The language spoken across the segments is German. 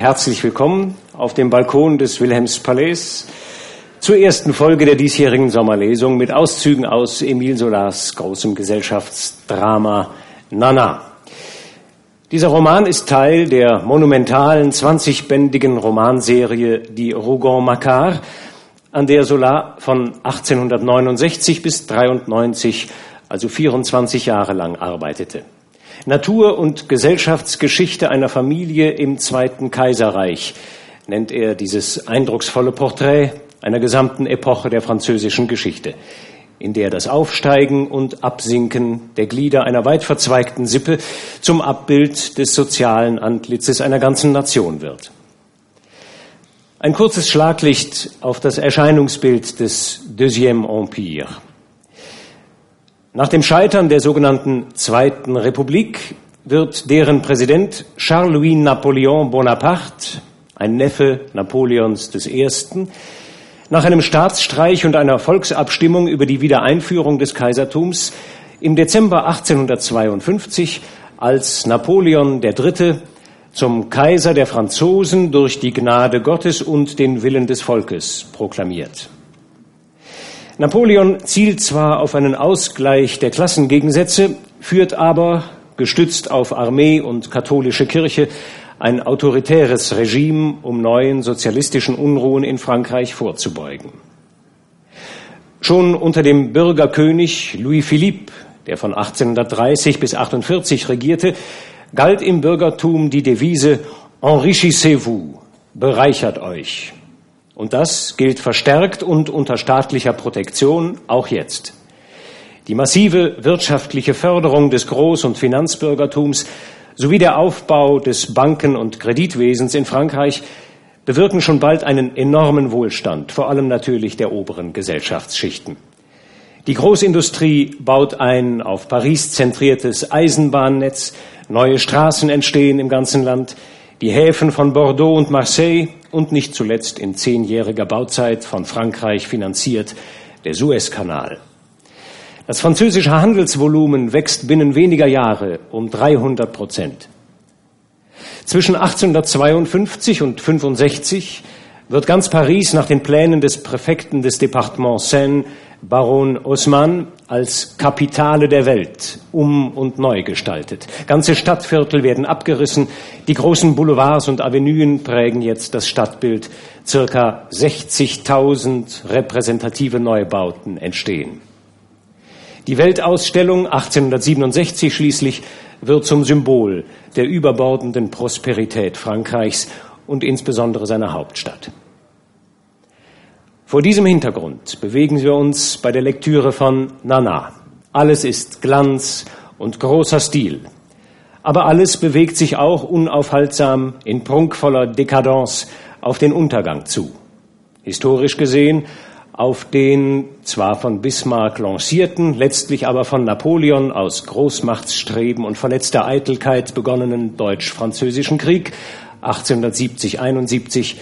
Herzlich willkommen auf dem Balkon des Wilhelmspalais zur ersten Folge der diesjährigen Sommerlesung mit Auszügen aus Emile Solars großem Gesellschaftsdrama Nana. Dieser Roman ist Teil der monumentalen 20-bändigen Romanserie Die Rougon Macquart, an der Solar von 1869 bis 93, also 24 Jahre lang arbeitete. Natur- und Gesellschaftsgeschichte einer Familie im Zweiten Kaiserreich nennt er dieses eindrucksvolle Porträt einer gesamten Epoche der französischen Geschichte, in der das Aufsteigen und Absinken der Glieder einer weit verzweigten Sippe zum Abbild des sozialen Antlitzes einer ganzen Nation wird. Ein kurzes Schlaglicht auf das Erscheinungsbild des Deuxième Empire. Nach dem Scheitern der sogenannten Zweiten Republik wird deren Präsident Charles-Louis Napoleon Bonaparte, ein Neffe Napoleons I., nach einem Staatsstreich und einer Volksabstimmung über die Wiedereinführung des Kaisertums im Dezember 1852 als Napoleon III. zum Kaiser der Franzosen durch die Gnade Gottes und den Willen des Volkes proklamiert. Napoleon zielt zwar auf einen Ausgleich der Klassengegensätze, führt aber, gestützt auf Armee und katholische Kirche, ein autoritäres Regime, um neuen sozialistischen Unruhen in Frankreich vorzubeugen. Schon unter dem Bürgerkönig Louis Philippe, der von 1830 bis 1848 regierte, galt im Bürgertum die Devise Enrichissez-vous, bereichert euch. Und das gilt verstärkt und unter staatlicher Protektion auch jetzt. Die massive wirtschaftliche Förderung des Groß- und Finanzbürgertums sowie der Aufbau des Banken- und Kreditwesens in Frankreich bewirken schon bald einen enormen Wohlstand, vor allem natürlich der oberen Gesellschaftsschichten. Die Großindustrie baut ein auf Paris zentriertes Eisenbahnnetz, neue Straßen entstehen im ganzen Land, die Häfen von Bordeaux und Marseille und nicht zuletzt in zehnjähriger Bauzeit von Frankreich finanziert der Suezkanal. Das französische Handelsvolumen wächst binnen weniger Jahre um 300 Prozent. Zwischen 1852 und 65 wird ganz Paris nach den Plänen des Präfekten des Departements Seine Baron Osman als Kapitale der Welt um und neu gestaltet. Ganze Stadtviertel werden abgerissen. Die großen Boulevards und Avenuen prägen jetzt das Stadtbild. Circa 60.000 repräsentative Neubauten entstehen. Die Weltausstellung 1867 schließlich wird zum Symbol der überbordenden Prosperität Frankreichs und insbesondere seiner Hauptstadt. Vor diesem Hintergrund bewegen wir uns bei der Lektüre von Nana. Alles ist Glanz und großer Stil. Aber alles bewegt sich auch unaufhaltsam in prunkvoller Dekadence auf den Untergang zu. Historisch gesehen auf den zwar von Bismarck lancierten, letztlich aber von Napoleon aus Großmachtsstreben und verletzter Eitelkeit begonnenen Deutsch-Französischen Krieg 1870-71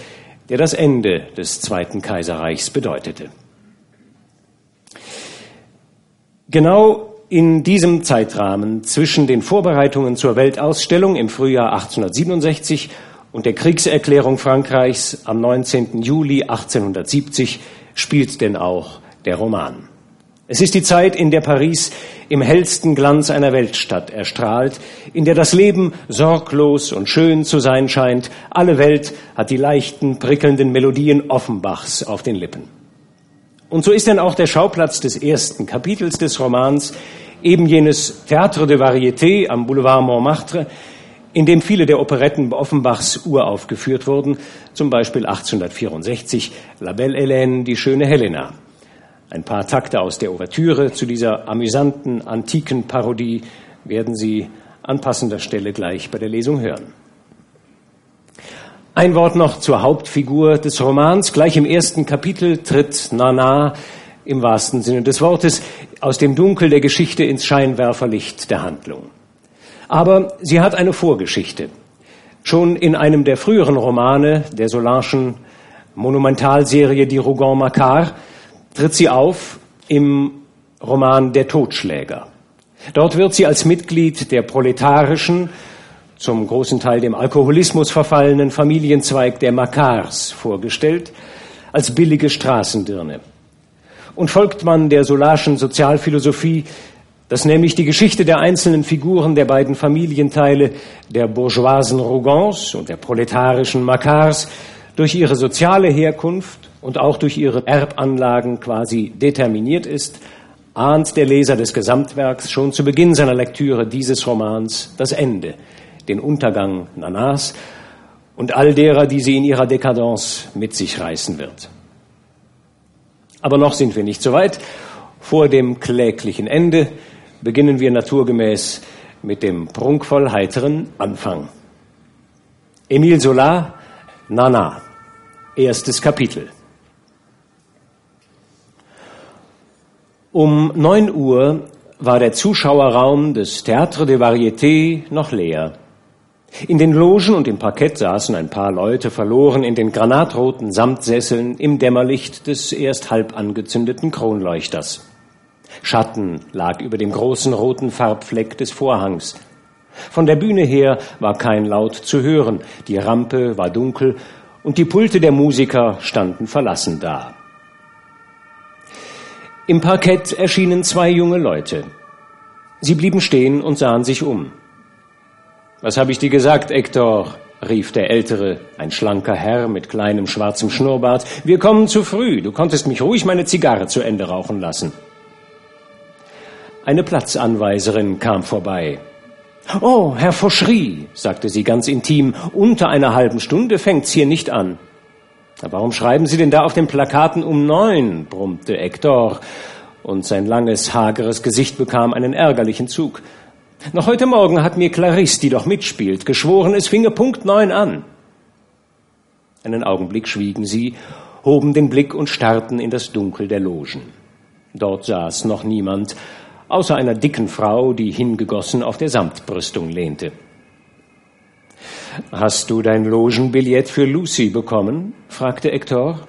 der das Ende des Zweiten Kaiserreichs bedeutete. Genau in diesem Zeitrahmen zwischen den Vorbereitungen zur Weltausstellung im Frühjahr 1867 und der Kriegserklärung Frankreichs am 19. Juli 1870 spielt denn auch der Roman. Es ist die Zeit, in der Paris im hellsten Glanz einer Weltstadt erstrahlt, in der das Leben sorglos und schön zu sein scheint. Alle Welt hat die leichten, prickelnden Melodien Offenbachs auf den Lippen. Und so ist denn auch der Schauplatz des ersten Kapitels des Romans eben jenes Théâtre de Variété am Boulevard Montmartre, in dem viele der Operetten Offenbachs uraufgeführt wurden, zum Beispiel 1864 La Belle Hélène, die schöne Helena. Ein paar Takte aus der Ouvertüre zu dieser amüsanten antiken Parodie werden Sie an passender Stelle gleich bei der Lesung hören. Ein Wort noch zur Hauptfigur des Romans. Gleich im ersten Kapitel tritt Nana im wahrsten Sinne des Wortes aus dem Dunkel der Geschichte ins Scheinwerferlicht der Handlung. Aber sie hat eine Vorgeschichte. Schon in einem der früheren Romane der Solanschen Monumentalserie Die Rougon Macquart tritt sie auf im Roman Der Totschläger. Dort wird sie als Mitglied der proletarischen zum großen Teil dem Alkoholismus verfallenen Familienzweig der Makars vorgestellt, als billige Straßendirne. Und folgt man der Solarschen Sozialphilosophie, dass nämlich die Geschichte der einzelnen Figuren der beiden Familienteile, der bourgeoisen Rougons und der proletarischen Makars, durch ihre soziale Herkunft und auch durch ihre Erbanlagen quasi determiniert ist, ahnt der Leser des Gesamtwerks schon zu Beginn seiner Lektüre dieses Romans das Ende, den Untergang Nanas und all derer, die sie in ihrer Dekadence mit sich reißen wird. Aber noch sind wir nicht so weit. Vor dem kläglichen Ende beginnen wir naturgemäß mit dem prunkvoll heiteren Anfang. Emile Zola, Nana, erstes Kapitel. Um neun Uhr war der Zuschauerraum des Théâtre de Variété noch leer. In den Logen und im Parkett saßen ein paar Leute verloren in den granatroten Samtsesseln im Dämmerlicht des erst halb angezündeten Kronleuchters. Schatten lag über dem großen roten Farbfleck des Vorhangs. Von der Bühne her war kein Laut zu hören, die Rampe war dunkel und die Pulte der Musiker standen verlassen da. Im Parkett erschienen zwei junge Leute. Sie blieben stehen und sahen sich um. Was habe ich dir gesagt, Hector? rief der Ältere, ein schlanker Herr mit kleinem schwarzem Schnurrbart. Wir kommen zu früh. Du konntest mich ruhig meine Zigarre zu Ende rauchen lassen. Eine Platzanweiserin kam vorbei. Oh, Herr Fauchery, sagte sie ganz intim, unter einer halben Stunde fängt's hier nicht an. Warum schreiben Sie denn da auf den Plakaten um neun? brummte Hector, und sein langes, hageres Gesicht bekam einen ärgerlichen Zug. Noch heute Morgen hat mir Clarisse, die doch mitspielt, geschworen, es finge Punkt neun an. Einen Augenblick schwiegen sie, hoben den Blick und starrten in das Dunkel der Logen. Dort saß noch niemand, außer einer dicken Frau, die hingegossen auf der Samtbrüstung lehnte. Hast du dein Logenbillett für Lucy bekommen? fragte Hector.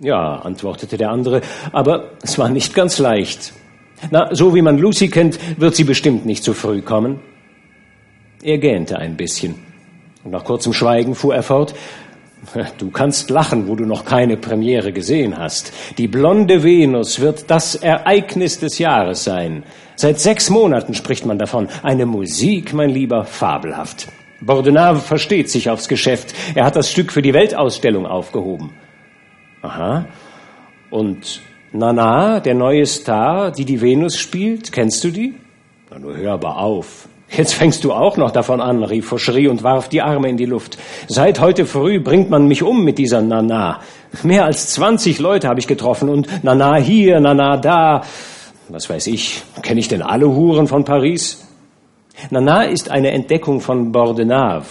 Ja, antwortete der andere, aber es war nicht ganz leicht. Na, so wie man Lucy kennt, wird sie bestimmt nicht zu früh kommen. Er gähnte ein bisschen. Und nach kurzem Schweigen fuhr er fort. Du kannst lachen, wo du noch keine Premiere gesehen hast. Die blonde Venus wird das Ereignis des Jahres sein. Seit sechs Monaten spricht man davon. Eine Musik, mein Lieber, fabelhaft. Bordenave versteht sich aufs Geschäft. Er hat das Stück für die Weltausstellung aufgehoben. Aha. Und Nana, der neue Star, die die Venus spielt, kennst du die? Na, nur hör aber auf. Jetzt fängst du auch noch davon an, rief Fauchery und warf die Arme in die Luft. Seit heute früh bringt man mich um mit dieser Nana. Mehr als 20 Leute habe ich getroffen und Nana hier, Nana da. Was weiß ich, kenne ich denn alle Huren von Paris? Nana ist eine Entdeckung von Bordenave.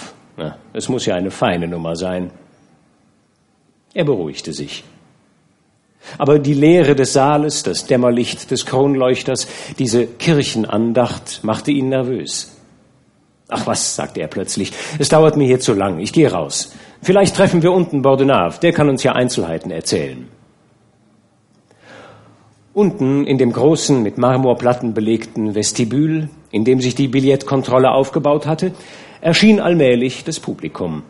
Es muss ja eine feine Nummer sein. Er beruhigte sich. Aber die Leere des Saales, das Dämmerlicht des Kronleuchters, diese Kirchenandacht machte ihn nervös. Ach was, sagte er plötzlich, es dauert mir hier zu lang, ich gehe raus. Vielleicht treffen wir unten Bordenave, der kann uns ja Einzelheiten erzählen. Unten in dem großen, mit Marmorplatten belegten Vestibül, in dem sich die Billettkontrolle aufgebaut hatte, erschien allmählich das Publikum.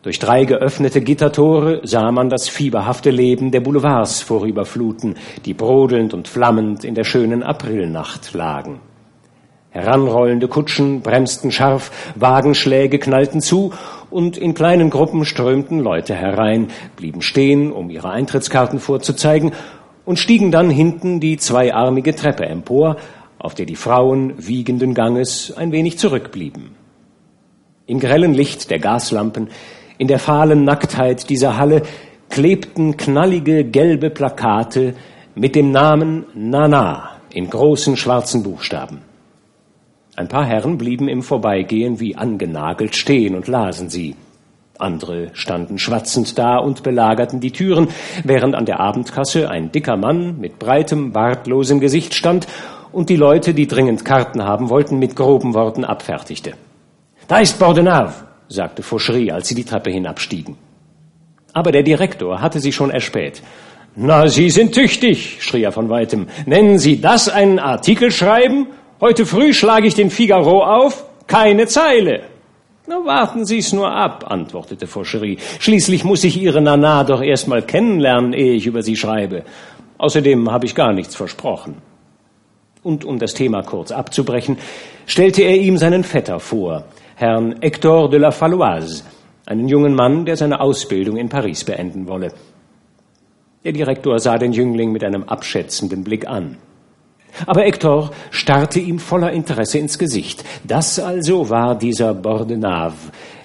Durch drei geöffnete Gittertore sah man das fieberhafte Leben der Boulevards vorüberfluten, die brodelnd und flammend in der schönen Aprilnacht lagen. Heranrollende Kutschen bremsten scharf, Wagenschläge knallten zu, und in kleinen Gruppen strömten Leute herein, blieben stehen, um ihre Eintrittskarten vorzuzeigen, und stiegen dann hinten die zweiarmige Treppe empor, auf der die Frauen wiegenden Ganges ein wenig zurückblieben. Im grellen Licht der Gaslampen in der fahlen Nacktheit dieser Halle klebten knallige gelbe Plakate mit dem Namen Nana in großen schwarzen Buchstaben. Ein paar Herren blieben im Vorbeigehen wie angenagelt stehen und lasen sie. Andere standen schwatzend da und belagerten die Türen, während an der Abendkasse ein dicker Mann mit breitem, bartlosem Gesicht stand und die Leute, die dringend Karten haben wollten, mit groben Worten abfertigte. Da ist Bordenave, sagte Fauchery, als sie die Treppe hinabstiegen. Aber der Direktor hatte sie schon erspäht. Na, Sie sind tüchtig, schrie er von weitem. Nennen Sie das einen Artikel schreiben? Heute früh schlage ich den Figaro auf. Keine Zeile. Na, warten Sie's nur ab, antwortete Fauchery. Schließlich muss ich Ihre Nana doch erst mal kennenlernen, ehe ich über sie schreibe. Außerdem habe ich gar nichts versprochen. Und um das Thema kurz abzubrechen, stellte er ihm seinen Vetter vor, Herrn Hector de la Falloise, einen jungen Mann, der seine Ausbildung in Paris beenden wolle. Der Direktor sah den Jüngling mit einem abschätzenden Blick an. Aber Hector starrte ihm voller Interesse ins Gesicht. Das also war dieser Bordenave,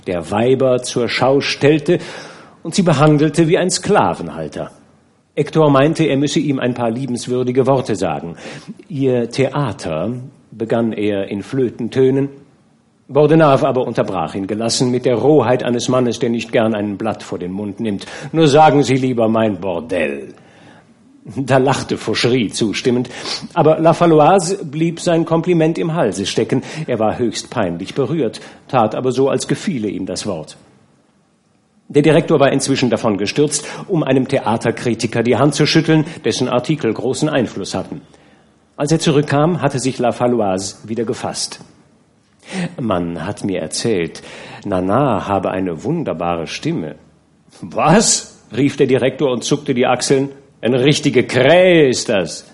der Weiber zur Schau stellte und sie behandelte wie ein Sklavenhalter. Hector meinte, er müsse ihm ein paar liebenswürdige Worte sagen. Ihr Theater, begann er in Flötentönen, Bordenave aber unterbrach ihn gelassen mit der Rohheit eines Mannes, der nicht gern ein Blatt vor den Mund nimmt. Nur sagen Sie lieber mein Bordell. Da lachte Fauchery zustimmend, aber La Falloise blieb sein Kompliment im Halse stecken. Er war höchst peinlich berührt, tat aber so, als gefiele ihm das Wort. Der Direktor war inzwischen davon gestürzt, um einem Theaterkritiker die Hand zu schütteln, dessen Artikel großen Einfluss hatten. Als er zurückkam, hatte sich La Falloise wieder gefasst. Man hat mir erzählt, Nana habe eine wunderbare Stimme. Was? rief der Direktor und zuckte die Achseln. Eine richtige Krähe ist das.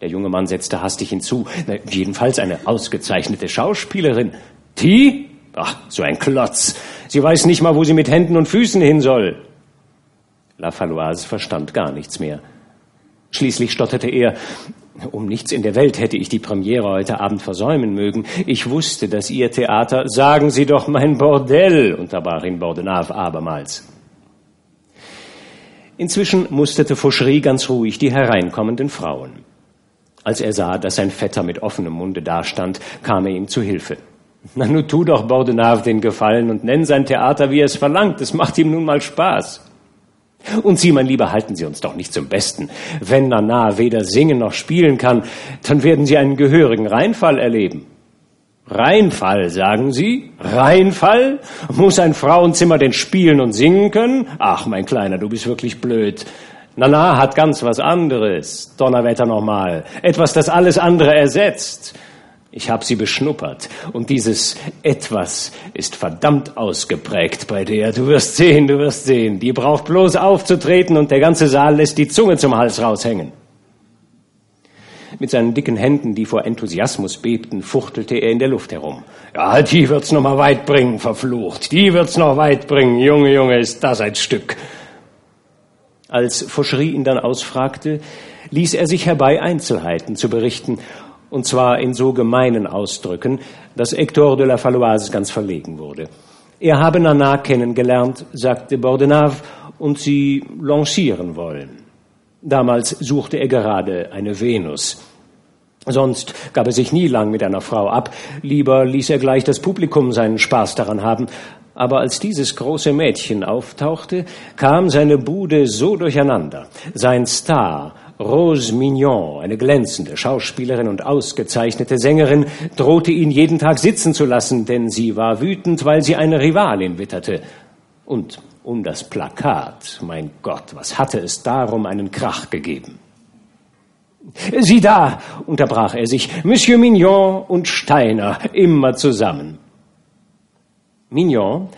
Der junge Mann setzte hastig hinzu. Jedenfalls eine ausgezeichnete Schauspielerin. Die? Ach, so ein Klotz. Sie weiß nicht mal, wo sie mit Händen und Füßen hin soll. La Falloise verstand gar nichts mehr. Schließlich stotterte er, um nichts in der Welt hätte ich die Premiere heute Abend versäumen mögen. Ich wusste, dass Ihr Theater, sagen Sie doch mein Bordell, unterbrach ihn Bordenave abermals. Inzwischen musterte Fauchery ganz ruhig die hereinkommenden Frauen. Als er sah, dass sein Vetter mit offenem Munde dastand, kam er ihm zu Hilfe. Na, nu tu doch Bordenave den Gefallen und nenn sein Theater, wie er es verlangt. Es macht ihm nun mal Spaß. Und Sie, mein Lieber, halten Sie uns doch nicht zum Besten. Wenn Nana weder singen noch spielen kann, dann werden Sie einen gehörigen Reinfall erleben. Reinfall, sagen Sie? Reinfall? Muss ein Frauenzimmer denn spielen und singen können? Ach, mein Kleiner, du bist wirklich blöd. Nana hat ganz was anderes. Donnerwetter nochmal. Etwas, das alles andere ersetzt. Ich habe sie beschnuppert und dieses etwas ist verdammt ausgeprägt bei der. Du wirst sehen, du wirst sehen. Die braucht bloß aufzutreten und der ganze Saal lässt die Zunge zum Hals raushängen. Mit seinen dicken Händen, die vor Enthusiasmus bebten, fuchtelte er in der Luft herum. Ja, die wird's noch mal weit bringen, verflucht. Die wird's noch weit bringen. Junge, Junge, ist das ein Stück. Als Fauchery ihn dann ausfragte, ließ er sich herbei, Einzelheiten zu berichten, und zwar in so gemeinen Ausdrücken, dass Hector de la Falloise ganz verlegen wurde. Er habe Nana kennengelernt, sagte Bordenave, und sie lancieren wollen. Damals suchte er gerade eine Venus. Sonst gab er sich nie lang mit einer Frau ab, lieber ließ er gleich das Publikum seinen Spaß daran haben. Aber als dieses große Mädchen auftauchte, kam seine Bude so durcheinander. Sein Star, Rose Mignon, eine glänzende Schauspielerin und ausgezeichnete Sängerin, drohte ihn jeden Tag sitzen zu lassen, denn sie war wütend, weil sie eine Rivalin witterte. Und um das Plakat. Mein Gott, was hatte es darum einen Krach gegeben? Sieh da, unterbrach er sich, Monsieur Mignon und Steiner, immer zusammen. Mignon,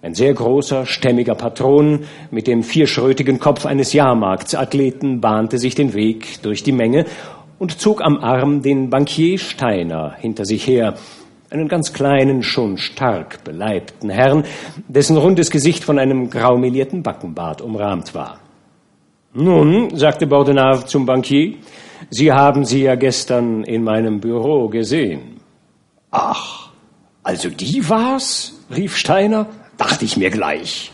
ein sehr großer, stämmiger Patron mit dem vierschrötigen Kopf eines Jahrmarktsathleten, bahnte sich den Weg durch die Menge und zog am Arm den Bankier Steiner hinter sich her, einen ganz kleinen, schon stark beleibten Herrn, dessen rundes Gesicht von einem graumelierten Backenbart umrahmt war. Nun, sagte Bordenave zum Bankier, Sie haben sie ja gestern in meinem Büro gesehen. Ach, also die war's? rief Steiner. Dachte ich mir gleich.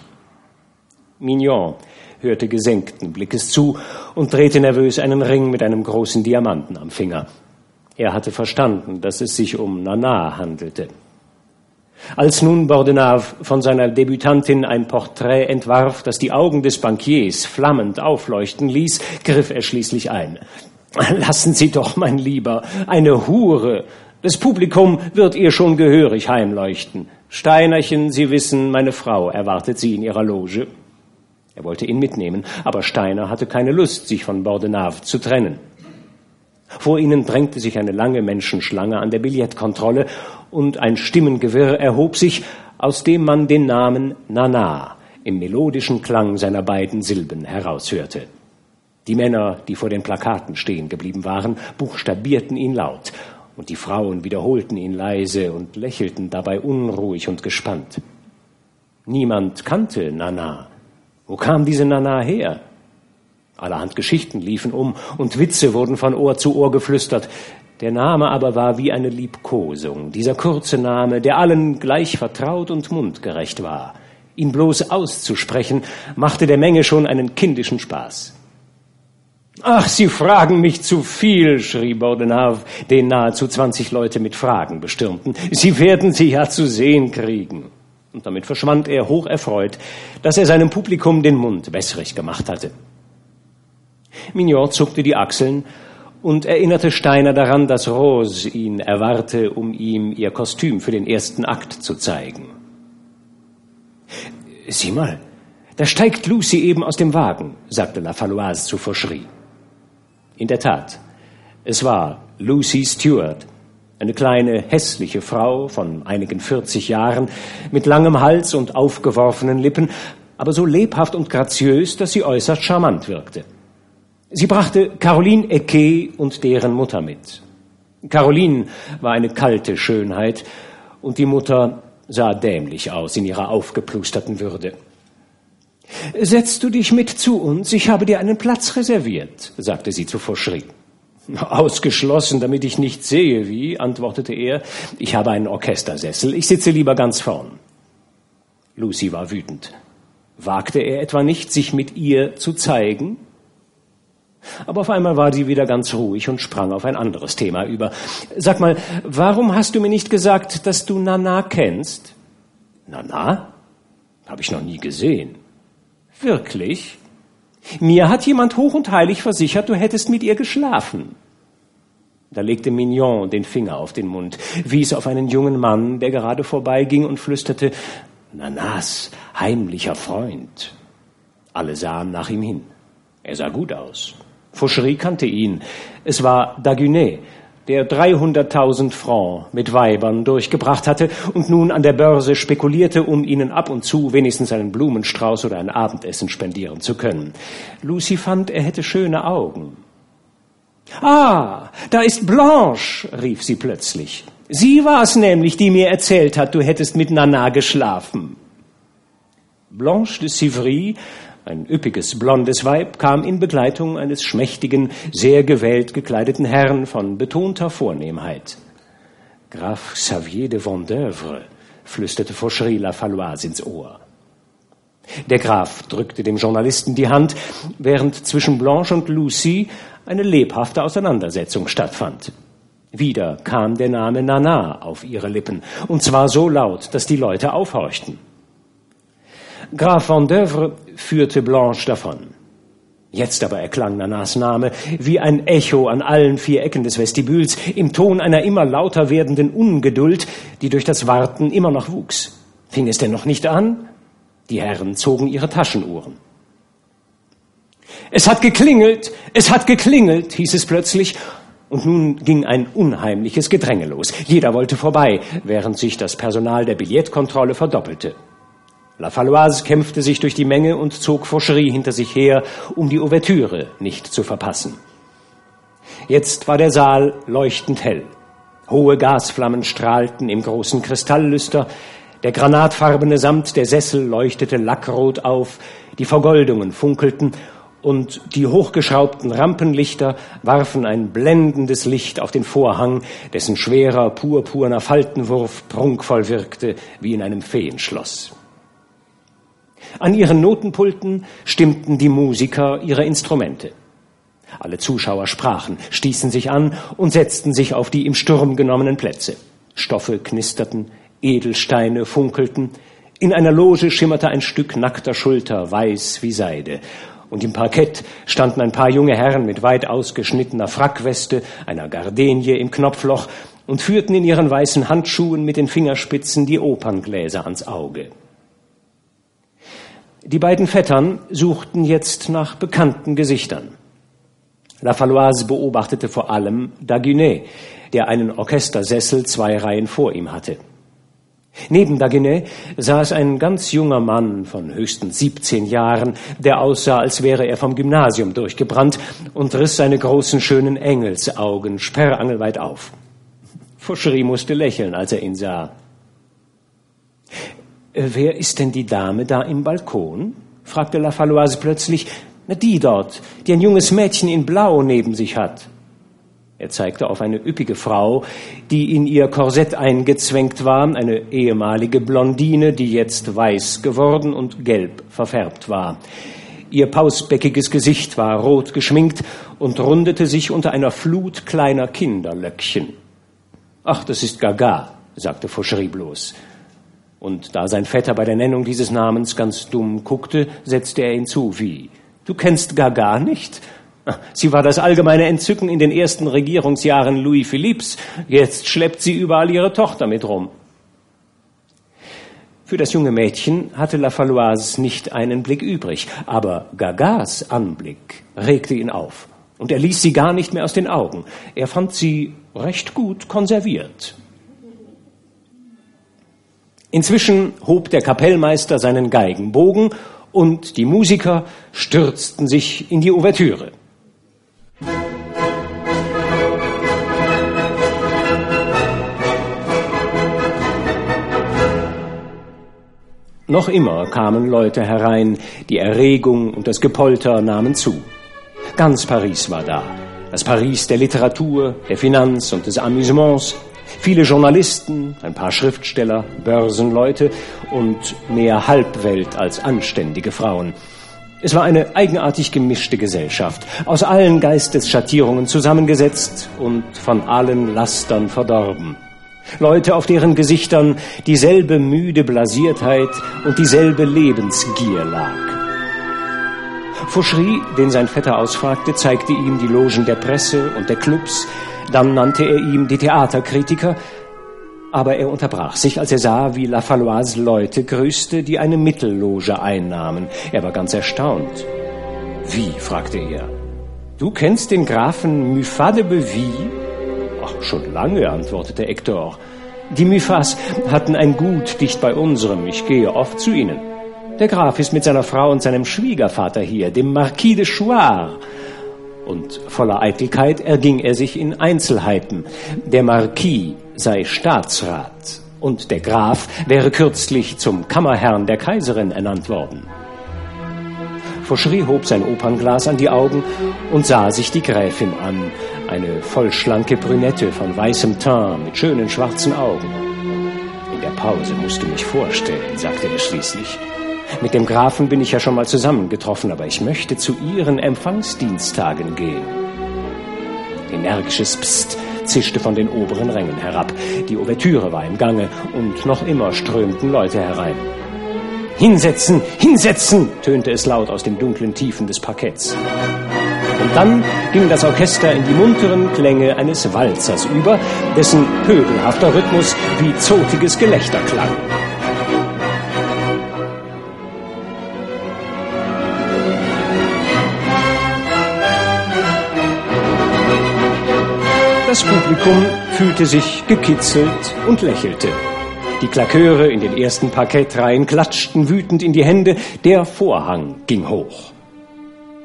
Mignon hörte gesenkten Blickes zu und drehte nervös einen Ring mit einem großen Diamanten am Finger. Er hatte verstanden, dass es sich um Nana handelte. Als nun Bordenave von seiner Debütantin ein Porträt entwarf, das die Augen des Bankiers flammend aufleuchten ließ, griff er schließlich ein. Lassen Sie doch, mein Lieber, eine Hure. Das Publikum wird ihr schon gehörig heimleuchten. Steinerchen, Sie wissen, meine Frau erwartet Sie in ihrer Loge. Er wollte ihn mitnehmen, aber Steiner hatte keine Lust, sich von Bordenave zu trennen. Vor ihnen drängte sich eine lange Menschenschlange an der Billettkontrolle und ein Stimmengewirr erhob sich, aus dem man den Namen Nana im melodischen Klang seiner beiden Silben heraushörte. Die Männer, die vor den Plakaten stehen geblieben waren, buchstabierten ihn laut, und die Frauen wiederholten ihn leise und lächelten dabei unruhig und gespannt. Niemand kannte Nana. Wo kam diese Nana her? Allerhand Geschichten liefen um und Witze wurden von Ohr zu Ohr geflüstert. Der Name aber war wie eine Liebkosung, dieser kurze Name, der allen gleich vertraut und mundgerecht war. Ihn bloß auszusprechen, machte der Menge schon einen kindischen Spaß. Ach, Sie fragen mich zu viel, schrie Bordenave, den nahezu zwanzig Leute mit Fragen bestürmten. Sie werden sie ja zu sehen kriegen. Und damit verschwand er hocherfreut, dass er seinem Publikum den Mund wässrig gemacht hatte. Mignon zuckte die Achseln und erinnerte Steiner daran, dass Rose ihn erwarte, um ihm ihr Kostüm für den ersten Akt zu zeigen. Sieh mal, da steigt Lucy eben aus dem Wagen, sagte La Faloise zu Fauchery. In der Tat, es war Lucy Stewart, eine kleine hässliche Frau von einigen vierzig Jahren, mit langem Hals und aufgeworfenen Lippen, aber so lebhaft und graziös, dass sie äußerst charmant wirkte. Sie brachte Caroline Ecke und deren Mutter mit. Caroline war eine kalte Schönheit und die Mutter sah dämlich aus in ihrer aufgeplusterten Würde. Setzt du dich mit zu uns, ich habe dir einen Platz reserviert, sagte sie zu Fauchery. Ausgeschlossen, damit ich nicht sehe, wie, antwortete er. Ich habe einen Orchestersessel, ich sitze lieber ganz vorn. Lucy war wütend. Wagte er etwa nicht, sich mit ihr zu zeigen? Aber auf einmal war sie wieder ganz ruhig und sprang auf ein anderes Thema über. Sag mal, warum hast du mir nicht gesagt, dass du Nana kennst? Nana? Habe ich noch nie gesehen. Wirklich? Mir hat jemand hoch und heilig versichert, du hättest mit ihr geschlafen. Da legte Mignon den Finger auf den Mund, wies auf einen jungen Mann, der gerade vorbeiging und flüsterte, Nanas heimlicher Freund. Alle sahen nach ihm hin. Er sah gut aus. Fauchery kannte ihn. Es war Dagunet, der 300.000 Francs mit Weibern durchgebracht hatte und nun an der Börse spekulierte, um ihnen ab und zu wenigstens einen Blumenstrauß oder ein Abendessen spendieren zu können. Lucy fand, er hätte schöne Augen. Ah, da ist Blanche, rief sie plötzlich. Sie war es nämlich, die mir erzählt hat, du hättest mit Nana geschlafen. Blanche de Sivry ein üppiges, blondes Weib kam in Begleitung eines schmächtigen, sehr gewählt gekleideten Herrn von betonter Vornehmheit. Graf Xavier de Vendeuvre, flüsterte Fauchery La Faloise ins Ohr. Der Graf drückte dem Journalisten die Hand, während zwischen Blanche und Lucy eine lebhafte Auseinandersetzung stattfand. Wieder kam der Name Nana auf ihre Lippen, und zwar so laut, dass die Leute aufhorchten. Graf Vendeuvre führte Blanche davon. Jetzt aber erklang Nanas Name wie ein Echo an allen vier Ecken des Vestibüls im Ton einer immer lauter werdenden Ungeduld, die durch das Warten immer noch wuchs. Fing es denn noch nicht an? Die Herren zogen ihre Taschenuhren. Es hat geklingelt, es hat geklingelt, hieß es plötzlich, und nun ging ein unheimliches Gedränge los. Jeder wollte vorbei, während sich das Personal der Billettkontrolle verdoppelte. La Faloise kämpfte sich durch die Menge und zog Fauchery hinter sich her, um die Ouvertüre nicht zu verpassen. Jetzt war der Saal leuchtend hell. Hohe Gasflammen strahlten im großen Kristalllüster, der granatfarbene Samt der Sessel leuchtete lackrot auf, die Vergoldungen funkelten und die hochgeschraubten Rampenlichter warfen ein blendendes Licht auf den Vorhang, dessen schwerer, purpurner Faltenwurf prunkvoll wirkte wie in einem Feenschloss. An ihren Notenpulten stimmten die Musiker ihre Instrumente. Alle Zuschauer sprachen, stießen sich an und setzten sich auf die im Sturm genommenen Plätze. Stoffe knisterten, Edelsteine funkelten, in einer Loge schimmerte ein Stück nackter Schulter, weiß wie Seide, und im Parkett standen ein paar junge Herren mit weit ausgeschnittener Frackweste, einer Gardenie im Knopfloch und führten in ihren weißen Handschuhen mit den Fingerspitzen die Operngläser ans Auge. Die beiden Vettern suchten jetzt nach bekannten Gesichtern. La Faloise beobachtete vor allem Daguenet, der einen Orchestersessel zwei Reihen vor ihm hatte. Neben Daguenet saß ein ganz junger Mann von höchstens 17 Jahren, der aussah, als wäre er vom Gymnasium durchgebrannt und riss seine großen schönen Engelsaugen sperrangelweit auf. Fouchery musste lächeln, als er ihn sah. Äh, wer ist denn die Dame da im Balkon? fragte La Faloise plötzlich. Na, die dort, die ein junges Mädchen in Blau neben sich hat. Er zeigte auf eine üppige Frau, die in ihr Korsett eingezwängt war, eine ehemalige Blondine, die jetzt weiß geworden und gelb verfärbt war. Ihr pausbäckiges Gesicht war rot geschminkt und rundete sich unter einer Flut kleiner Kinderlöckchen. Ach, das ist Gaga, sagte Fauchery bloß. Und da sein Vetter bei der Nennung dieses Namens ganz dumm guckte, setzte er hinzu, wie? Du kennst Gaga nicht? Sie war das allgemeine Entzücken in den ersten Regierungsjahren Louis Philipps. Jetzt schleppt sie überall ihre Tochter mit rum. Für das junge Mädchen hatte La Faloise nicht einen Blick übrig, aber Gagas Anblick regte ihn auf. Und er ließ sie gar nicht mehr aus den Augen. Er fand sie recht gut konserviert. Inzwischen hob der Kapellmeister seinen Geigenbogen und die Musiker stürzten sich in die Ouvertüre. Noch immer kamen Leute herein, die Erregung und das Gepolter nahmen zu. Ganz Paris war da. Das Paris der Literatur, der Finanz und des Amüsements. Viele Journalisten, ein paar Schriftsteller, Börsenleute und mehr Halbwelt als anständige Frauen. Es war eine eigenartig gemischte Gesellschaft, aus allen Geistesschattierungen zusammengesetzt und von allen Lastern verdorben. Leute, auf deren Gesichtern dieselbe müde Blasiertheit und dieselbe Lebensgier lag. Fauchery, den sein Vetter ausfragte, zeigte ihm die Logen der Presse und der Clubs, dann nannte er ihm die Theaterkritiker, aber er unterbrach sich, als er sah, wie La Faloise Leute grüßte, die eine Mittelloge einnahmen. Er war ganz erstaunt. Wie? fragte er. Du kennst den Grafen Muffat de Beville? Ach, schon lange, antwortete Hector. Die Muffats hatten ein Gut dicht bei unserem. Ich gehe oft zu ihnen. Der Graf ist mit seiner Frau und seinem Schwiegervater hier, dem Marquis de Chouard. Und voller Eitelkeit erging er sich in Einzelheiten. Der Marquis sei Staatsrat und der Graf wäre kürzlich zum Kammerherrn der Kaiserin ernannt worden. Fauchery hob sein Opernglas an die Augen und sah sich die Gräfin an, eine vollschlanke Brünette von weißem Teint mit schönen schwarzen Augen. In der Pause musst du mich vorstellen, sagte er schließlich. Mit dem Grafen bin ich ja schon mal zusammengetroffen, aber ich möchte zu Ihren Empfangsdiensttagen gehen. Energisches Psst zischte von den oberen Rängen herab. Die Ouvertüre war im Gange und noch immer strömten Leute herein. Hinsetzen, hinsetzen, tönte es laut aus den dunklen Tiefen des Parketts. Und dann ging das Orchester in die munteren Klänge eines Walzers über, dessen pöbelhafter Rhythmus wie zotiges Gelächter klang. Publikum fühlte sich gekitzelt und lächelte. Die Klaköre in den ersten Parkettreihen klatschten wütend in die Hände. Der Vorhang ging hoch.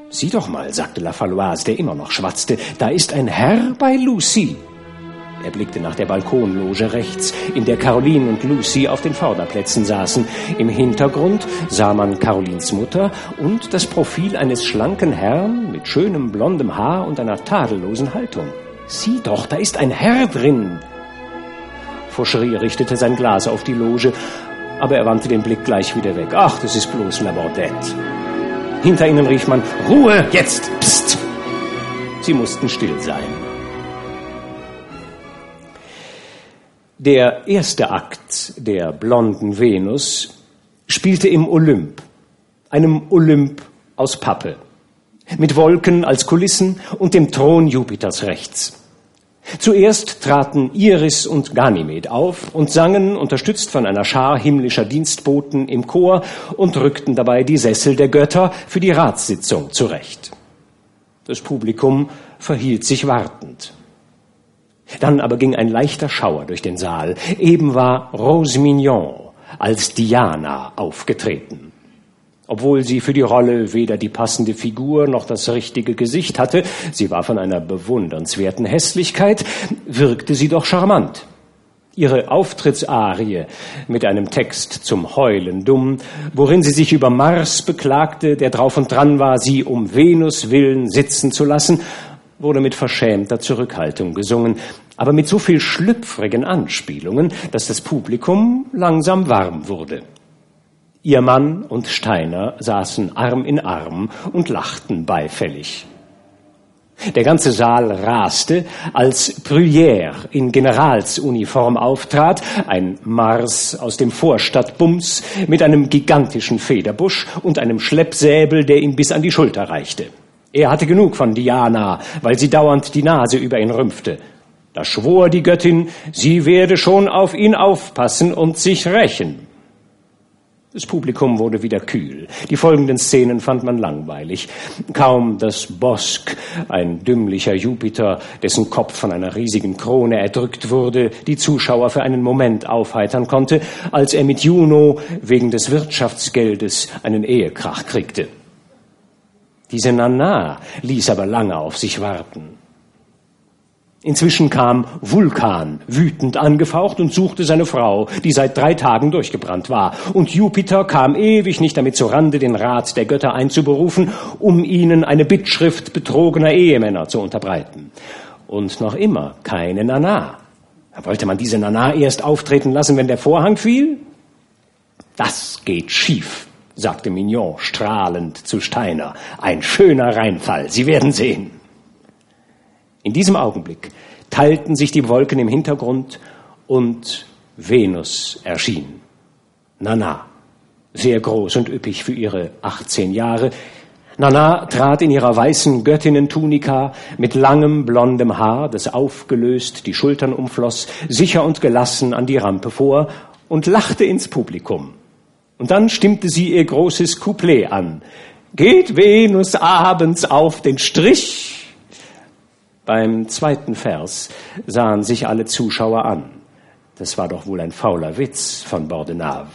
Sieh doch mal, sagte La Faloise, der immer noch schwatzte, da ist ein Herr bei Lucy. Er blickte nach der Balkonloge rechts, in der Caroline und Lucy auf den Vorderplätzen saßen. Im Hintergrund sah man Carolins Mutter und das Profil eines schlanken Herrn mit schönem blondem Haar und einer tadellosen Haltung. Sieh doch, da ist ein Herr drin, Fauchery richtete sein Glas auf die Loge, aber er wandte den Blick gleich wieder weg. Ach, das ist bloß La Bordette. Hinter ihnen rief man, Ruhe, jetzt, pst! Sie mussten still sein. Der erste Akt der blonden Venus spielte im Olymp, einem Olymp aus Pappe, mit Wolken als Kulissen und dem Thron Jupiters rechts. Zuerst traten Iris und Ganymed auf und sangen, unterstützt von einer Schar himmlischer Dienstboten im Chor und rückten dabei die Sessel der Götter für die Ratssitzung zurecht. Das Publikum verhielt sich wartend. Dann aber ging ein leichter Schauer durch den Saal. Eben war Rose Mignon als Diana aufgetreten. Obwohl sie für die Rolle weder die passende Figur noch das richtige Gesicht hatte, sie war von einer bewundernswerten Hässlichkeit, wirkte sie doch charmant. Ihre Auftrittsarie mit einem Text zum Heulen dumm, worin sie sich über Mars beklagte, der drauf und dran war, sie um Venus willen sitzen zu lassen, wurde mit verschämter Zurückhaltung gesungen, aber mit so viel schlüpfrigen Anspielungen, dass das Publikum langsam warm wurde. Ihr Mann und Steiner saßen Arm in Arm und lachten beifällig. Der ganze Saal raste, als Bruyère in Generalsuniform auftrat, ein Mars aus dem Vorstadtbums mit einem gigantischen Federbusch und einem Schleppsäbel, der ihm bis an die Schulter reichte. Er hatte genug von Diana, weil sie dauernd die Nase über ihn rümpfte. Da schwor die Göttin, sie werde schon auf ihn aufpassen und sich rächen. Das Publikum wurde wieder kühl. Die folgenden Szenen fand man langweilig. Kaum, dass Bosk, ein dümmlicher Jupiter, dessen Kopf von einer riesigen Krone erdrückt wurde, die Zuschauer für einen Moment aufheitern konnte, als er mit Juno wegen des Wirtschaftsgeldes einen Ehekrach kriegte. Diese Nana ließ aber lange auf sich warten. Inzwischen kam Vulkan wütend angefaucht und suchte seine Frau, die seit drei Tagen durchgebrannt war. Und Jupiter kam ewig nicht damit zurande, den Rat der Götter einzuberufen, um ihnen eine Bittschrift betrogener Ehemänner zu unterbreiten. Und noch immer keine Nana. Wollte man diese Nana erst auftreten lassen, wenn der Vorhang fiel? Das geht schief, sagte Mignon strahlend zu Steiner. Ein schöner Reinfall, Sie werden sehen. In diesem Augenblick teilten sich die Wolken im Hintergrund und Venus erschien. Nana, sehr groß und üppig für ihre 18 Jahre. Nana trat in ihrer weißen Göttinnentunika mit langem blondem Haar, das aufgelöst die Schultern umfloss, sicher und gelassen an die Rampe vor und lachte ins Publikum. Und dann stimmte sie ihr großes Couplet an. Geht Venus abends auf den Strich, beim zweiten Vers sahen sich alle Zuschauer an. Das war doch wohl ein fauler Witz von Bordenave.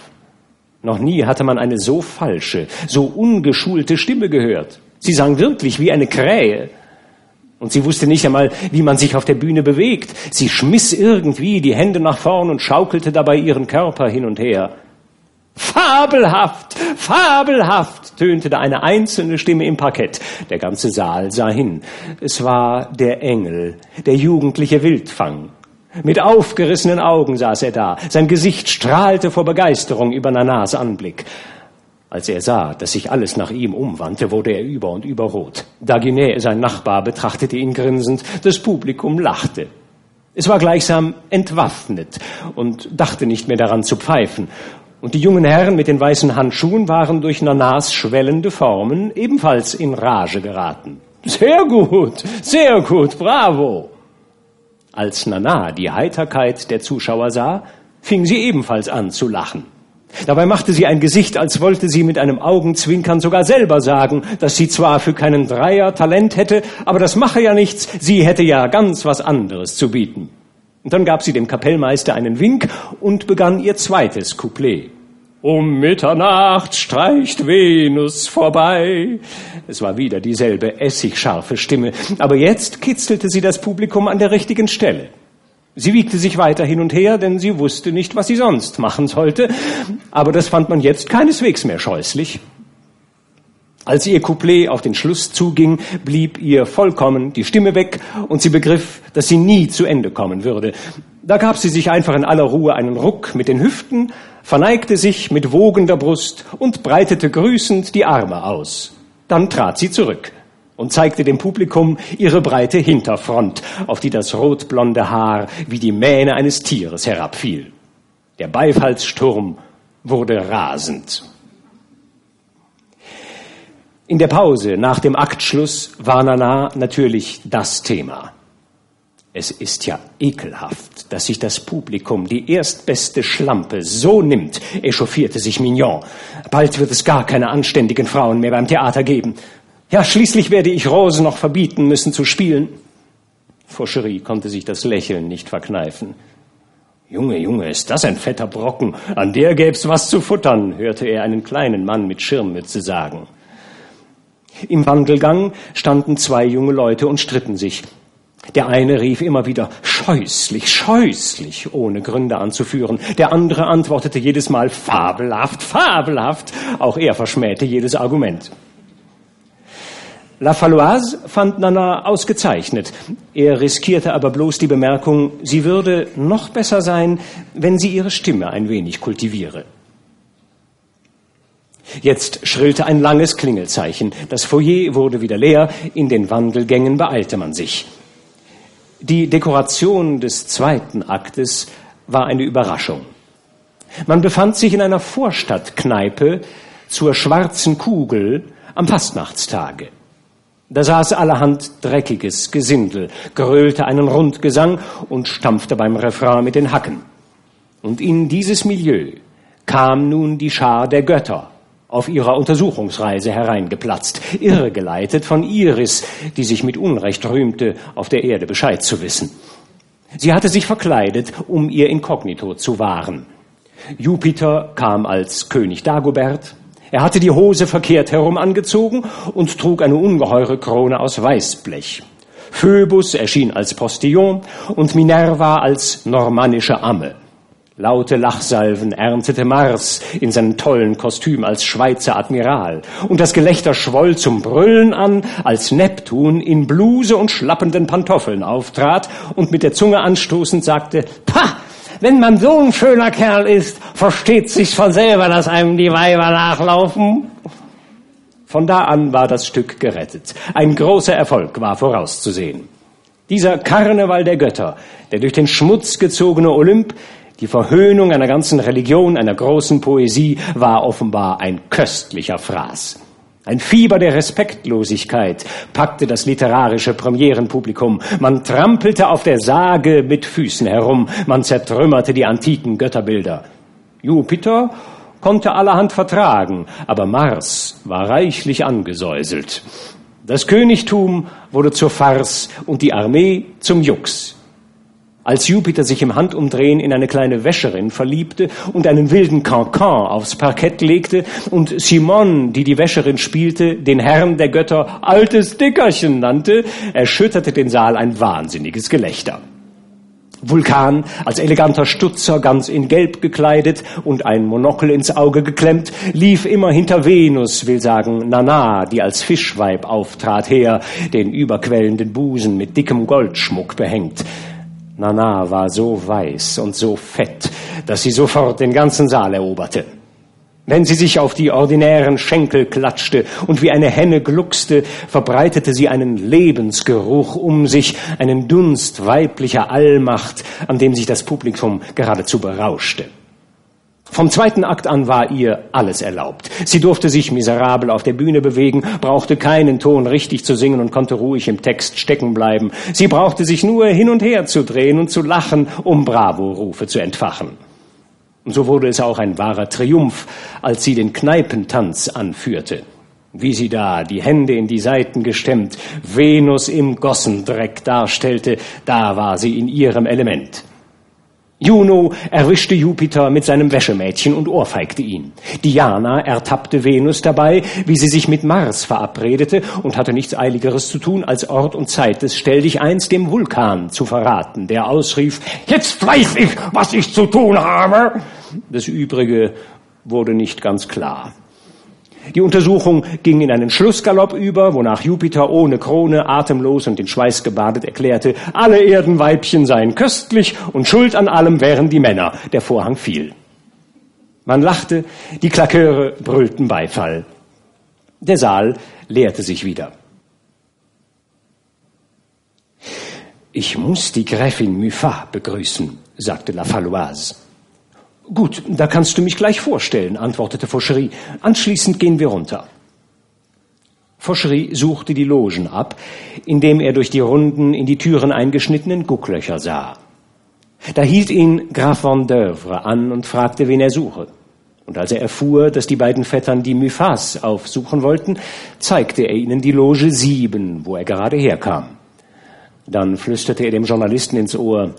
Noch nie hatte man eine so falsche, so ungeschulte Stimme gehört. Sie sang wirklich wie eine Krähe. Und sie wusste nicht einmal, wie man sich auf der Bühne bewegt. Sie schmiss irgendwie die Hände nach vorn und schaukelte dabei ihren Körper hin und her. Fabelhaft, fabelhaft, tönte da eine einzelne Stimme im Parkett. Der ganze Saal sah hin. Es war der Engel, der jugendliche Wildfang. Mit aufgerissenen Augen saß er da. Sein Gesicht strahlte vor Begeisterung über Nanas Anblick. Als er sah, dass sich alles nach ihm umwandte, wurde er über und über rot. Daginet, sein Nachbar, betrachtete ihn grinsend. Das Publikum lachte. Es war gleichsam entwaffnet und dachte nicht mehr daran zu pfeifen. Und die jungen Herren mit den weißen Handschuhen waren durch Nanas schwellende Formen ebenfalls in Rage geraten. Sehr gut, sehr gut, bravo. Als Nana die Heiterkeit der Zuschauer sah, fing sie ebenfalls an zu lachen. Dabei machte sie ein Gesicht, als wollte sie mit einem Augenzwinkern sogar selber sagen, dass sie zwar für keinen Dreier Talent hätte, aber das mache ja nichts, sie hätte ja ganz was anderes zu bieten. Und dann gab sie dem Kapellmeister einen Wink und begann ihr zweites Couplet. Um Mitternacht streicht Venus vorbei. Es war wieder dieselbe essigscharfe Stimme, aber jetzt kitzelte sie das Publikum an der richtigen Stelle. Sie wiegte sich weiter hin und her, denn sie wusste nicht, was sie sonst machen sollte, aber das fand man jetzt keineswegs mehr scheußlich. Als ihr Couplet auf den Schluss zuging, blieb ihr vollkommen die Stimme weg und sie begriff, dass sie nie zu Ende kommen würde. Da gab sie sich einfach in aller Ruhe einen Ruck mit den Hüften, verneigte sich mit wogender Brust und breitete grüßend die Arme aus. Dann trat sie zurück und zeigte dem Publikum ihre breite Hinterfront, auf die das rotblonde Haar wie die Mähne eines Tieres herabfiel. Der Beifallssturm wurde rasend. In der Pause nach dem Aktschluss war Nana natürlich das Thema. Es ist ja ekelhaft, dass sich das Publikum die erstbeste Schlampe so nimmt, echauffierte sich Mignon. Bald wird es gar keine anständigen Frauen mehr beim Theater geben. Ja, schließlich werde ich Rose noch verbieten müssen zu spielen. Fauchery konnte sich das Lächeln nicht verkneifen. Junge, Junge, ist das ein fetter Brocken. An der gäb's was zu futtern, hörte er einen kleinen Mann mit Schirmmütze sagen. Im Wandelgang standen zwei junge Leute und stritten sich. Der eine rief immer wieder scheußlich, scheußlich, ohne Gründe anzuführen. Der andere antwortete jedes Mal fabelhaft, fabelhaft. Auch er verschmähte jedes Argument. La Faloise fand Nana ausgezeichnet. Er riskierte aber bloß die Bemerkung, sie würde noch besser sein, wenn sie ihre Stimme ein wenig kultiviere. Jetzt schrillte ein langes Klingelzeichen. Das Foyer wurde wieder leer. In den Wandelgängen beeilte man sich. Die Dekoration des zweiten Aktes war eine Überraschung. Man befand sich in einer Vorstadtkneipe zur schwarzen Kugel am Fastnachtstage. Da saß allerhand dreckiges Gesindel, grölte einen Rundgesang und stampfte beim Refrain mit den Hacken. Und in dieses Milieu kam nun die Schar der Götter auf ihrer Untersuchungsreise hereingeplatzt, irregeleitet von Iris, die sich mit Unrecht rühmte, auf der Erde Bescheid zu wissen. Sie hatte sich verkleidet, um ihr Inkognito zu wahren. Jupiter kam als König Dagobert, er hatte die Hose verkehrt herum angezogen und trug eine ungeheure Krone aus Weißblech. Phoebus erschien als Postillon und Minerva als normannische Amme. Laute Lachsalven erntete Mars in seinem tollen Kostüm als Schweizer Admiral. Und das Gelächter schwoll zum Brüllen an, als Neptun in Bluse und schlappenden Pantoffeln auftrat und mit der Zunge anstoßend sagte, Pah! wenn man so ein schöner Kerl ist, versteht sich von selber, dass einem die Weiber nachlaufen. Von da an war das Stück gerettet. Ein großer Erfolg war vorauszusehen. Dieser Karneval der Götter, der durch den Schmutz gezogene Olymp, die Verhöhnung einer ganzen Religion, einer großen Poesie, war offenbar ein köstlicher Fraß. Ein Fieber der Respektlosigkeit packte das literarische Premierenpublikum. Man trampelte auf der Sage mit Füßen herum. Man zertrümmerte die antiken Götterbilder. Jupiter konnte allerhand vertragen, aber Mars war reichlich angesäuselt. Das Königtum wurde zur Farce und die Armee zum Jux. Als Jupiter sich im Handumdrehen in eine kleine Wäscherin verliebte und einen wilden Cancan aufs Parkett legte und Simon, die die Wäscherin spielte, den Herrn der Götter altes Dickerchen nannte, erschütterte den Saal ein wahnsinniges Gelächter. Vulkan, als eleganter Stutzer, ganz in Gelb gekleidet und ein Monokel ins Auge geklemmt, lief immer hinter Venus, will sagen Nana, die als Fischweib auftrat, her, den überquellenden Busen mit dickem Goldschmuck behängt. Nana war so weiß und so fett, dass sie sofort den ganzen Saal eroberte. Wenn sie sich auf die ordinären Schenkel klatschte und wie eine Henne gluckste, verbreitete sie einen Lebensgeruch um sich, einen Dunst weiblicher Allmacht, an dem sich das Publikum geradezu berauschte. Vom zweiten Akt an war ihr alles erlaubt. Sie durfte sich miserabel auf der Bühne bewegen, brauchte keinen Ton richtig zu singen und konnte ruhig im Text stecken bleiben. Sie brauchte sich nur hin und her zu drehen und zu lachen, um Bravo-Rufe zu entfachen. Und so wurde es auch ein wahrer Triumph, als sie den Kneipentanz anführte. Wie sie da, die Hände in die Seiten gestemmt, Venus im Gossendreck darstellte, da war sie in ihrem Element. Juno erwischte Jupiter mit seinem Wäschemädchen und ohrfeigte ihn. Diana ertappte Venus dabei, wie sie sich mit Mars verabredete und hatte nichts Eiligeres zu tun, als Ort und Zeit des Stell dich eins dem Vulkan zu verraten, der ausrief, jetzt weiß ich, was ich zu tun habe. Das Übrige wurde nicht ganz klar. Die Untersuchung ging in einen Schlussgalopp über, wonach Jupiter ohne Krone, atemlos und in Schweiß gebadet erklärte, alle Erdenweibchen seien köstlich und schuld an allem wären die Männer. Der Vorhang fiel. Man lachte, die Klaköre brüllten Beifall. Der Saal leerte sich wieder. Ich muss die Gräfin Muffat begrüßen, sagte La Faloise. Gut, da kannst du mich gleich vorstellen, antwortete Fauchery. Anschließend gehen wir runter. Fauchery suchte die Logen ab, indem er durch die runden, in die Türen eingeschnittenen Gucklöcher sah. Da hielt ihn Graf Vendœuvre an und fragte, wen er suche. Und als er erfuhr, dass die beiden Vettern die Myphas aufsuchen wollten, zeigte er ihnen die Loge sieben, wo er gerade herkam. Dann flüsterte er dem Journalisten ins Ohr,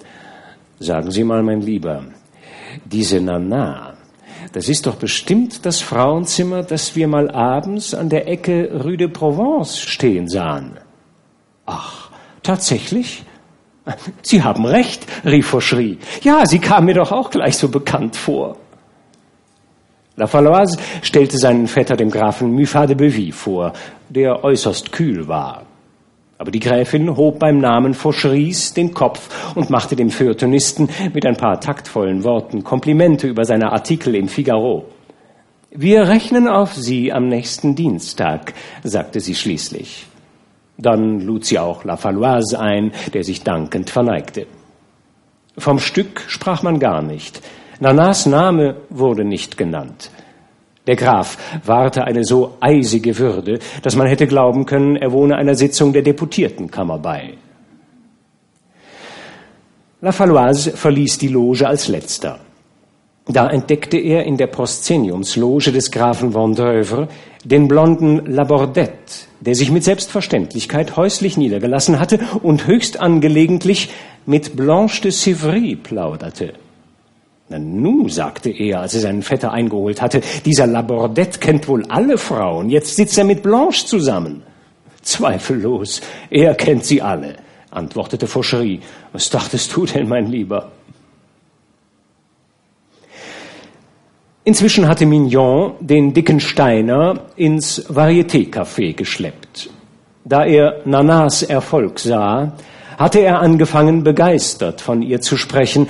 sagen Sie mal, mein Lieber, diese Nana, das ist doch bestimmt das Frauenzimmer, das wir mal abends an der Ecke Rue de Provence stehen sahen. Ach, tatsächlich? Sie haben recht, rief Fauchery. Ja, sie kam mir doch auch gleich so bekannt vor. La Faloise stellte seinen Vetter dem Grafen Muffat de Bevy vor, der äußerst kühl war. Aber die Gräfin hob beim Namen Faucherys den Kopf und machte dem Feuilletonisten mit ein paar taktvollen Worten Komplimente über seine Artikel im Figaro. Wir rechnen auf Sie am nächsten Dienstag, sagte sie schließlich. Dann lud sie auch La Faloise ein, der sich dankend verneigte. Vom Stück sprach man gar nicht. Nanas Name wurde nicht genannt. Der Graf wahrte eine so eisige Würde, dass man hätte glauben können, er wohne einer Sitzung der Deputiertenkammer bei. La Faloise verließ die Loge als letzter. Da entdeckte er in der Proszeniumsloge des Grafen Vendreuve den blonden Labordette, der sich mit Selbstverständlichkeit häuslich niedergelassen hatte und höchst angelegentlich mit Blanche de Sivry plauderte. Nu, sagte er, als er seinen Vetter eingeholt hatte, dieser Labordette kennt wohl alle Frauen. Jetzt sitzt er mit Blanche zusammen. Zweifellos, er kennt sie alle, antwortete Fauchery. Was dachtest du denn, mein Lieber? Inzwischen hatte Mignon den dicken Steiner ins Varieté-Café geschleppt. Da er Nanas Erfolg sah, hatte er angefangen, begeistert von ihr zu sprechen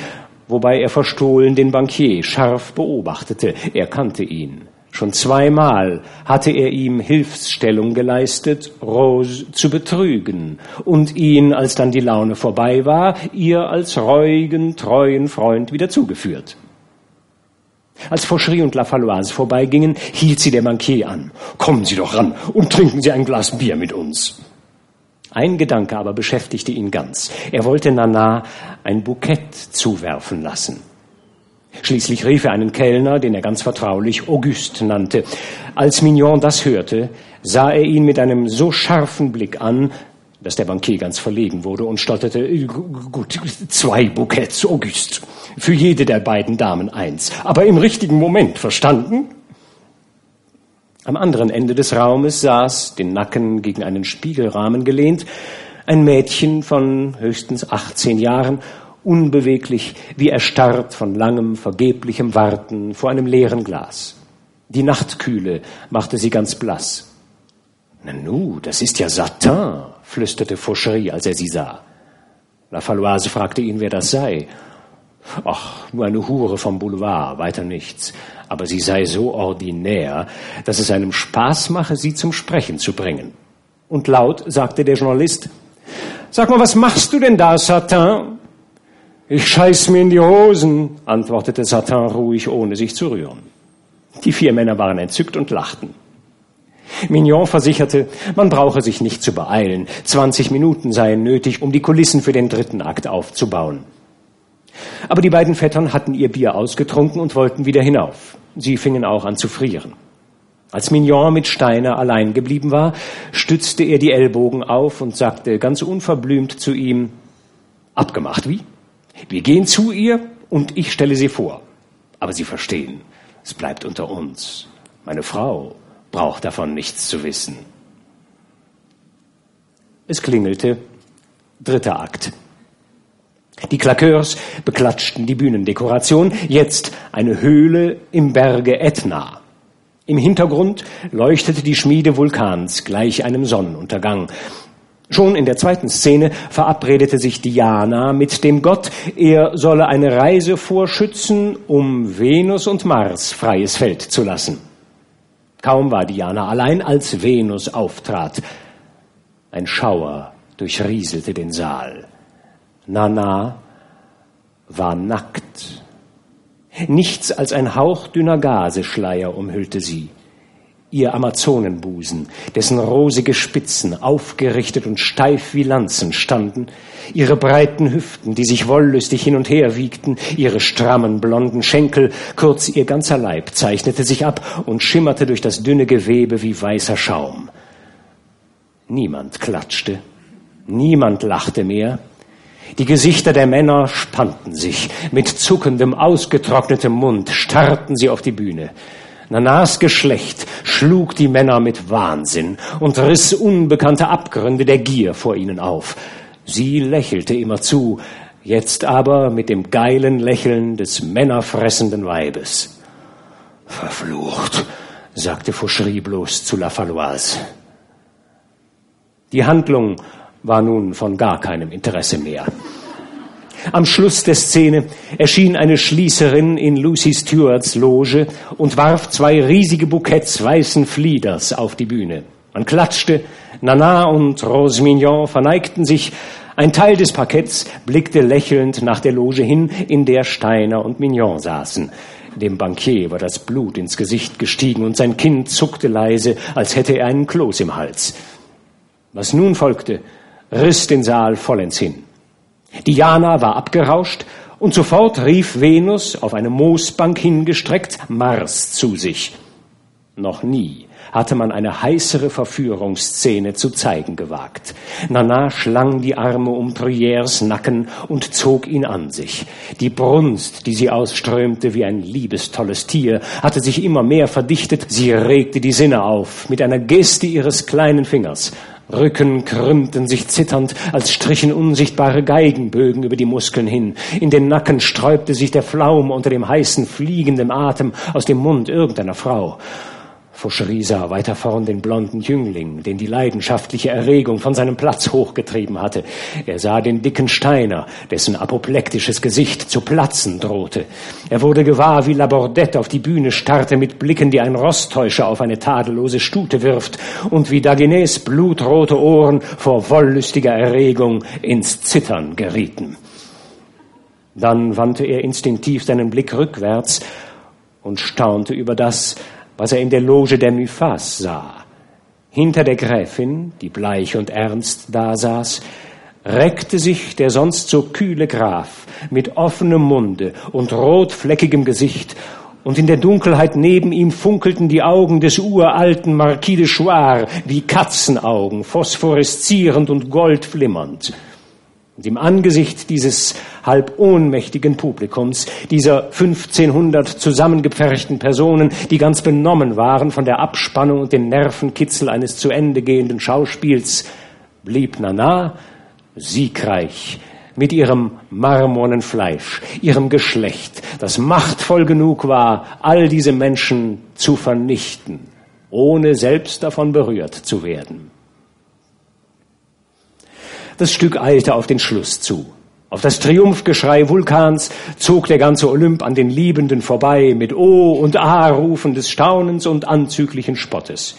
wobei er verstohlen den Bankier scharf beobachtete. Er kannte ihn. Schon zweimal hatte er ihm Hilfsstellung geleistet, Rose zu betrügen und ihn, als dann die Laune vorbei war, ihr als reuigen, treuen Freund wieder zugeführt. Als Fauchery und La Faloise vorbeigingen, hielt sie der Bankier an. Kommen Sie doch ran und trinken Sie ein Glas Bier mit uns. Ein Gedanke aber beschäftigte ihn ganz. Er wollte Nana ein Bukett zuwerfen lassen. Schließlich rief er einen Kellner, den er ganz vertraulich Auguste nannte. Als Mignon das hörte, sah er ihn mit einem so scharfen Blick an, dass der Bankier ganz verlegen wurde und stotterte, gut, zwei Bouquets, Auguste. Für jede der beiden Damen eins. Aber im richtigen Moment, verstanden? Am anderen Ende des Raumes saß, den Nacken gegen einen Spiegelrahmen gelehnt, ein Mädchen von höchstens 18 Jahren, unbeweglich, wie erstarrt von langem, vergeblichem Warten vor einem leeren Glas. Die Nachtkühle machte sie ganz blass. Nanu, das ist ja Satin, flüsterte Fauchery, als er sie sah. La Faloise fragte ihn, wer das sei. Ach, nur eine Hure vom Boulevard, weiter nichts. Aber sie sei so ordinär, dass es einem Spaß mache, sie zum Sprechen zu bringen. Und laut sagte der Journalist, Sag mal, was machst du denn da, Satin? Ich scheiß mir in die Hosen, antwortete Satin ruhig, ohne sich zu rühren. Die vier Männer waren entzückt und lachten. Mignon versicherte, man brauche sich nicht zu beeilen. Zwanzig Minuten seien nötig, um die Kulissen für den dritten Akt aufzubauen. Aber die beiden Vettern hatten ihr Bier ausgetrunken und wollten wieder hinauf. Sie fingen auch an zu frieren. Als Mignon mit Steiner allein geblieben war, stützte er die Ellbogen auf und sagte ganz unverblümt zu ihm, abgemacht wie? Wir gehen zu ihr und ich stelle sie vor. Aber Sie verstehen, es bleibt unter uns. Meine Frau braucht davon nichts zu wissen. Es klingelte. Dritter Akt. Die Claqueurs beklatschten die Bühnendekoration. Jetzt eine Höhle im Berge Etna. Im Hintergrund leuchtete die Schmiede Vulkans gleich einem Sonnenuntergang. Schon in der zweiten Szene verabredete sich Diana mit dem Gott, er solle eine Reise vorschützen, um Venus und Mars freies Feld zu lassen. Kaum war Diana allein, als Venus auftrat. Ein Schauer durchrieselte den Saal. Nana war nackt. Nichts als ein hauchdünner Gaseschleier umhüllte sie. ihr Amazonenbusen, dessen rosige Spitzen aufgerichtet und steif wie Lanzen standen, ihre breiten Hüften, die sich wollüstig hin und her wiegten, ihre strammen blonden Schenkel, kurz ihr ganzer Leib zeichnete sich ab und schimmerte durch das dünne Gewebe wie weißer Schaum. Niemand klatschte, niemand lachte mehr, die Gesichter der Männer spannten sich, mit zuckendem, ausgetrocknetem Mund starrten sie auf die Bühne. Nanas Geschlecht schlug die Männer mit Wahnsinn und riss unbekannte Abgründe der Gier vor ihnen auf. Sie lächelte immer zu, jetzt aber mit dem geilen Lächeln des männerfressenden Weibes. Verflucht, sagte Fauchery bloß zu La Faloise. Die Handlung war nun von gar keinem Interesse mehr. Am Schluss der Szene erschien eine Schließerin in Lucy Stewarts Loge und warf zwei riesige Bouquets weißen Flieders auf die Bühne. Man klatschte, Nana und Rose Mignon verneigten sich, ein Teil des Parketts blickte lächelnd nach der Loge hin, in der Steiner und Mignon saßen. Dem Bankier war das Blut ins Gesicht gestiegen und sein Kinn zuckte leise, als hätte er einen Kloß im Hals. Was nun folgte, riss den Saal vollends hin. Diana war abgerauscht und sofort rief Venus, auf eine Moosbank hingestreckt, Mars zu sich. Noch nie hatte man eine heißere Verführungsszene zu zeigen gewagt. Nana schlang die Arme um Truyères Nacken und zog ihn an sich. Die Brunst, die sie ausströmte wie ein liebestolles Tier, hatte sich immer mehr verdichtet. Sie regte die Sinne auf mit einer Geste ihres kleinen Fingers. Rücken krümmten sich zitternd, als strichen unsichtbare Geigenbögen über die Muskeln hin. In den Nacken sträubte sich der Flaum unter dem heißen, fliegenden Atem aus dem Mund irgendeiner Frau. Fauchery sah weiter vorn den blonden Jüngling, den die leidenschaftliche Erregung von seinem Platz hochgetrieben hatte. Er sah den dicken Steiner, dessen apoplektisches Gesicht zu platzen drohte. Er wurde gewahr, wie Labordette auf die Bühne starrte mit Blicken, die ein Rosttäuscher auf eine tadellose Stute wirft, und wie Dagenets blutrote Ohren vor wollüstiger Erregung ins Zittern gerieten. Dann wandte er instinktiv seinen Blick rückwärts und staunte über das, was er in der Loge der Muffas sah. Hinter der Gräfin, die bleich und ernst dasaß, reckte sich der sonst so kühle Graf mit offenem Munde und rotfleckigem Gesicht, und in der Dunkelheit neben ihm funkelten die Augen des uralten Marquis de Chouard wie Katzenaugen, phosphoreszierend und goldflimmernd. Und im Angesicht dieses halb ohnmächtigen Publikums, dieser 1500 zusammengepferchten Personen, die ganz benommen waren von der Abspannung und den Nervenkitzel eines zu Ende gehenden Schauspiels, blieb Nana siegreich mit ihrem marmornen Fleisch, ihrem Geschlecht, das machtvoll genug war, all diese Menschen zu vernichten, ohne selbst davon berührt zu werden. Das Stück eilte auf den Schluss zu. Auf das Triumphgeschrei Vulkans zog der ganze Olymp an den Liebenden vorbei mit O und A-Rufen des Staunens und anzüglichen Spottes.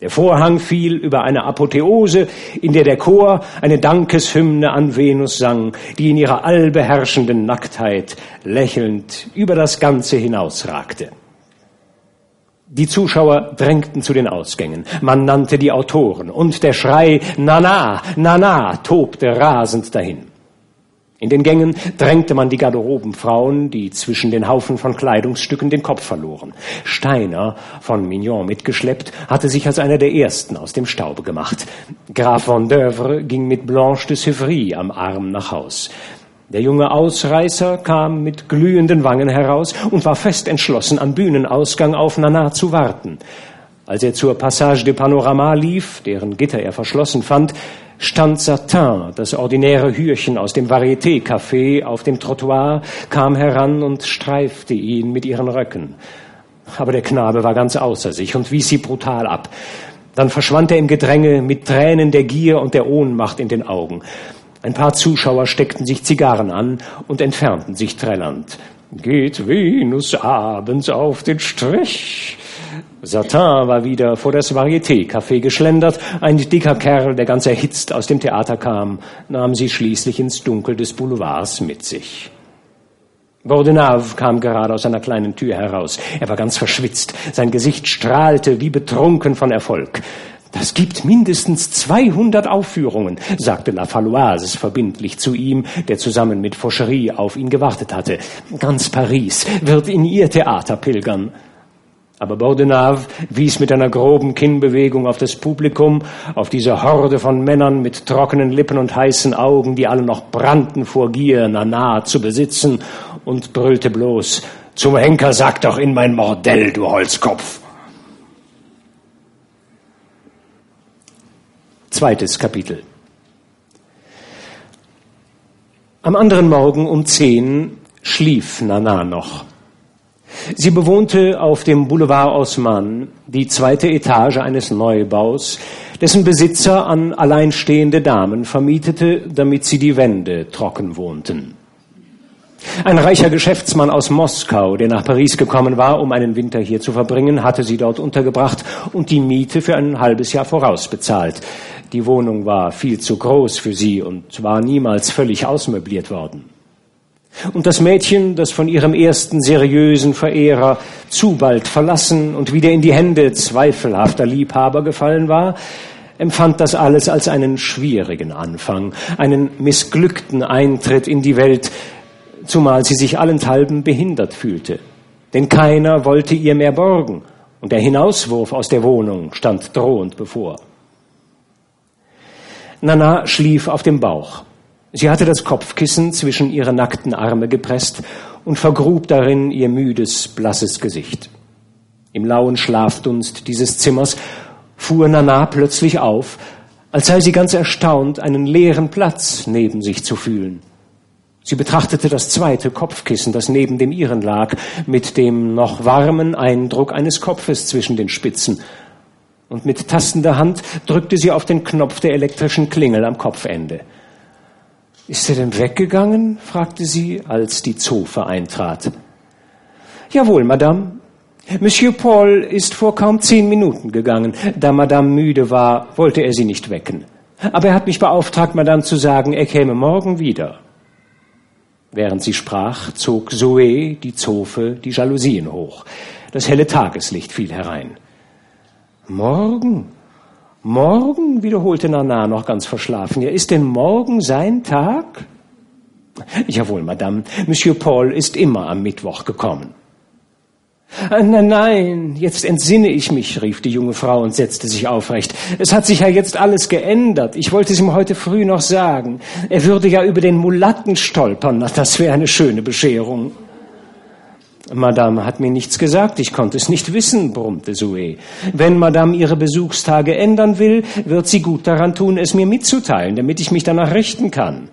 Der Vorhang fiel über eine Apotheose, in der der Chor eine Dankeshymne an Venus sang, die in ihrer allbeherrschenden Nacktheit lächelnd über das Ganze hinausragte. Die Zuschauer drängten zu den Ausgängen. Man nannte die Autoren und der Schrei Nana, Nana tobte rasend dahin. In den Gängen drängte man die Garderobenfrauen, die zwischen den Haufen von Kleidungsstücken den Kopf verloren. Steiner, von Mignon mitgeschleppt, hatte sich als einer der ersten aus dem Staube gemacht. Graf von Dövre ging mit Blanche de Sevry am Arm nach Haus. Der junge Ausreißer kam mit glühenden Wangen heraus und war fest entschlossen, am Bühnenausgang auf Nana zu warten. Als er zur Passage de Panorama lief, deren Gitter er verschlossen fand, stand Satin, das ordinäre Hürchen aus dem Varieté-Café, auf dem Trottoir, kam heran und streifte ihn mit ihren Röcken. Aber der Knabe war ganz außer sich und wies sie brutal ab. Dann verschwand er im Gedränge mit Tränen der Gier und der Ohnmacht in den Augen. Ein paar Zuschauer steckten sich Zigarren an und entfernten sich trällernd. Geht Venus abends auf den Strich? Satin war wieder vor das Varieté-Café geschlendert. Ein dicker Kerl, der ganz erhitzt aus dem Theater kam, nahm sie schließlich ins Dunkel des Boulevards mit sich. Bordenave kam gerade aus einer kleinen Tür heraus. Er war ganz verschwitzt. Sein Gesicht strahlte wie betrunken von Erfolg. Das gibt mindestens 200 Aufführungen, sagte La Faloise verbindlich zu ihm, der zusammen mit Fauchery auf ihn gewartet hatte. Ganz Paris wird in ihr Theater pilgern. Aber Bordenave wies mit einer groben Kinnbewegung auf das Publikum, auf diese Horde von Männern mit trockenen Lippen und heißen Augen, die alle noch brannten vor Gier, Nana zu besitzen, und brüllte bloß, zum Henker sag doch in mein Mordell, du Holzkopf. Zweites Kapitel. Am anderen Morgen um zehn schlief Nana noch. Sie bewohnte auf dem Boulevard Osman die zweite Etage eines Neubaus, dessen Besitzer an alleinstehende Damen vermietete, damit sie die Wände trocken wohnten. Ein reicher Geschäftsmann aus Moskau, der nach Paris gekommen war, um einen Winter hier zu verbringen, hatte sie dort untergebracht und die Miete für ein halbes Jahr vorausbezahlt. Die Wohnung war viel zu groß für sie und war niemals völlig ausmöbliert worden. Und das Mädchen, das von ihrem ersten seriösen Verehrer zu bald verlassen und wieder in die Hände zweifelhafter Liebhaber gefallen war, empfand das alles als einen schwierigen Anfang, einen missglückten Eintritt in die Welt, zumal sie sich allenthalben behindert fühlte. Denn keiner wollte ihr mehr borgen, und der Hinauswurf aus der Wohnung stand drohend bevor. Nana schlief auf dem Bauch. Sie hatte das Kopfkissen zwischen ihre nackten Arme gepresst und vergrub darin ihr müdes, blasses Gesicht. Im lauen Schlafdunst dieses Zimmers fuhr Nana plötzlich auf, als sei sie ganz erstaunt, einen leeren Platz neben sich zu fühlen. Sie betrachtete das zweite Kopfkissen, das neben dem ihren lag, mit dem noch warmen Eindruck eines Kopfes zwischen den Spitzen. Und mit tastender Hand drückte sie auf den Knopf der elektrischen Klingel am Kopfende. Ist er denn weggegangen? fragte sie, als die Zofe eintrat. Jawohl, Madame. Monsieur Paul ist vor kaum zehn Minuten gegangen. Da Madame müde war, wollte er sie nicht wecken. Aber er hat mich beauftragt, Madame zu sagen, er käme morgen wieder. Während sie sprach, zog Zoe, die Zofe, die Jalousien hoch. Das helle Tageslicht fiel herein. Morgen? Morgen? wiederholte Nana noch ganz verschlafen. Ja, ist denn morgen sein Tag? Jawohl, Madame. Monsieur Paul ist immer am Mittwoch gekommen. Ah, nein, nein, jetzt entsinne ich mich, rief die junge Frau und setzte sich aufrecht. Es hat sich ja jetzt alles geändert. Ich wollte es ihm heute früh noch sagen. Er würde ja über den Mulatten stolpern. Das wäre eine schöne Bescherung. Madame hat mir nichts gesagt, ich konnte es nicht wissen, brummte Zoe. Wenn Madame ihre Besuchstage ändern will, wird sie gut daran tun, es mir mitzuteilen, damit ich mich danach richten kann.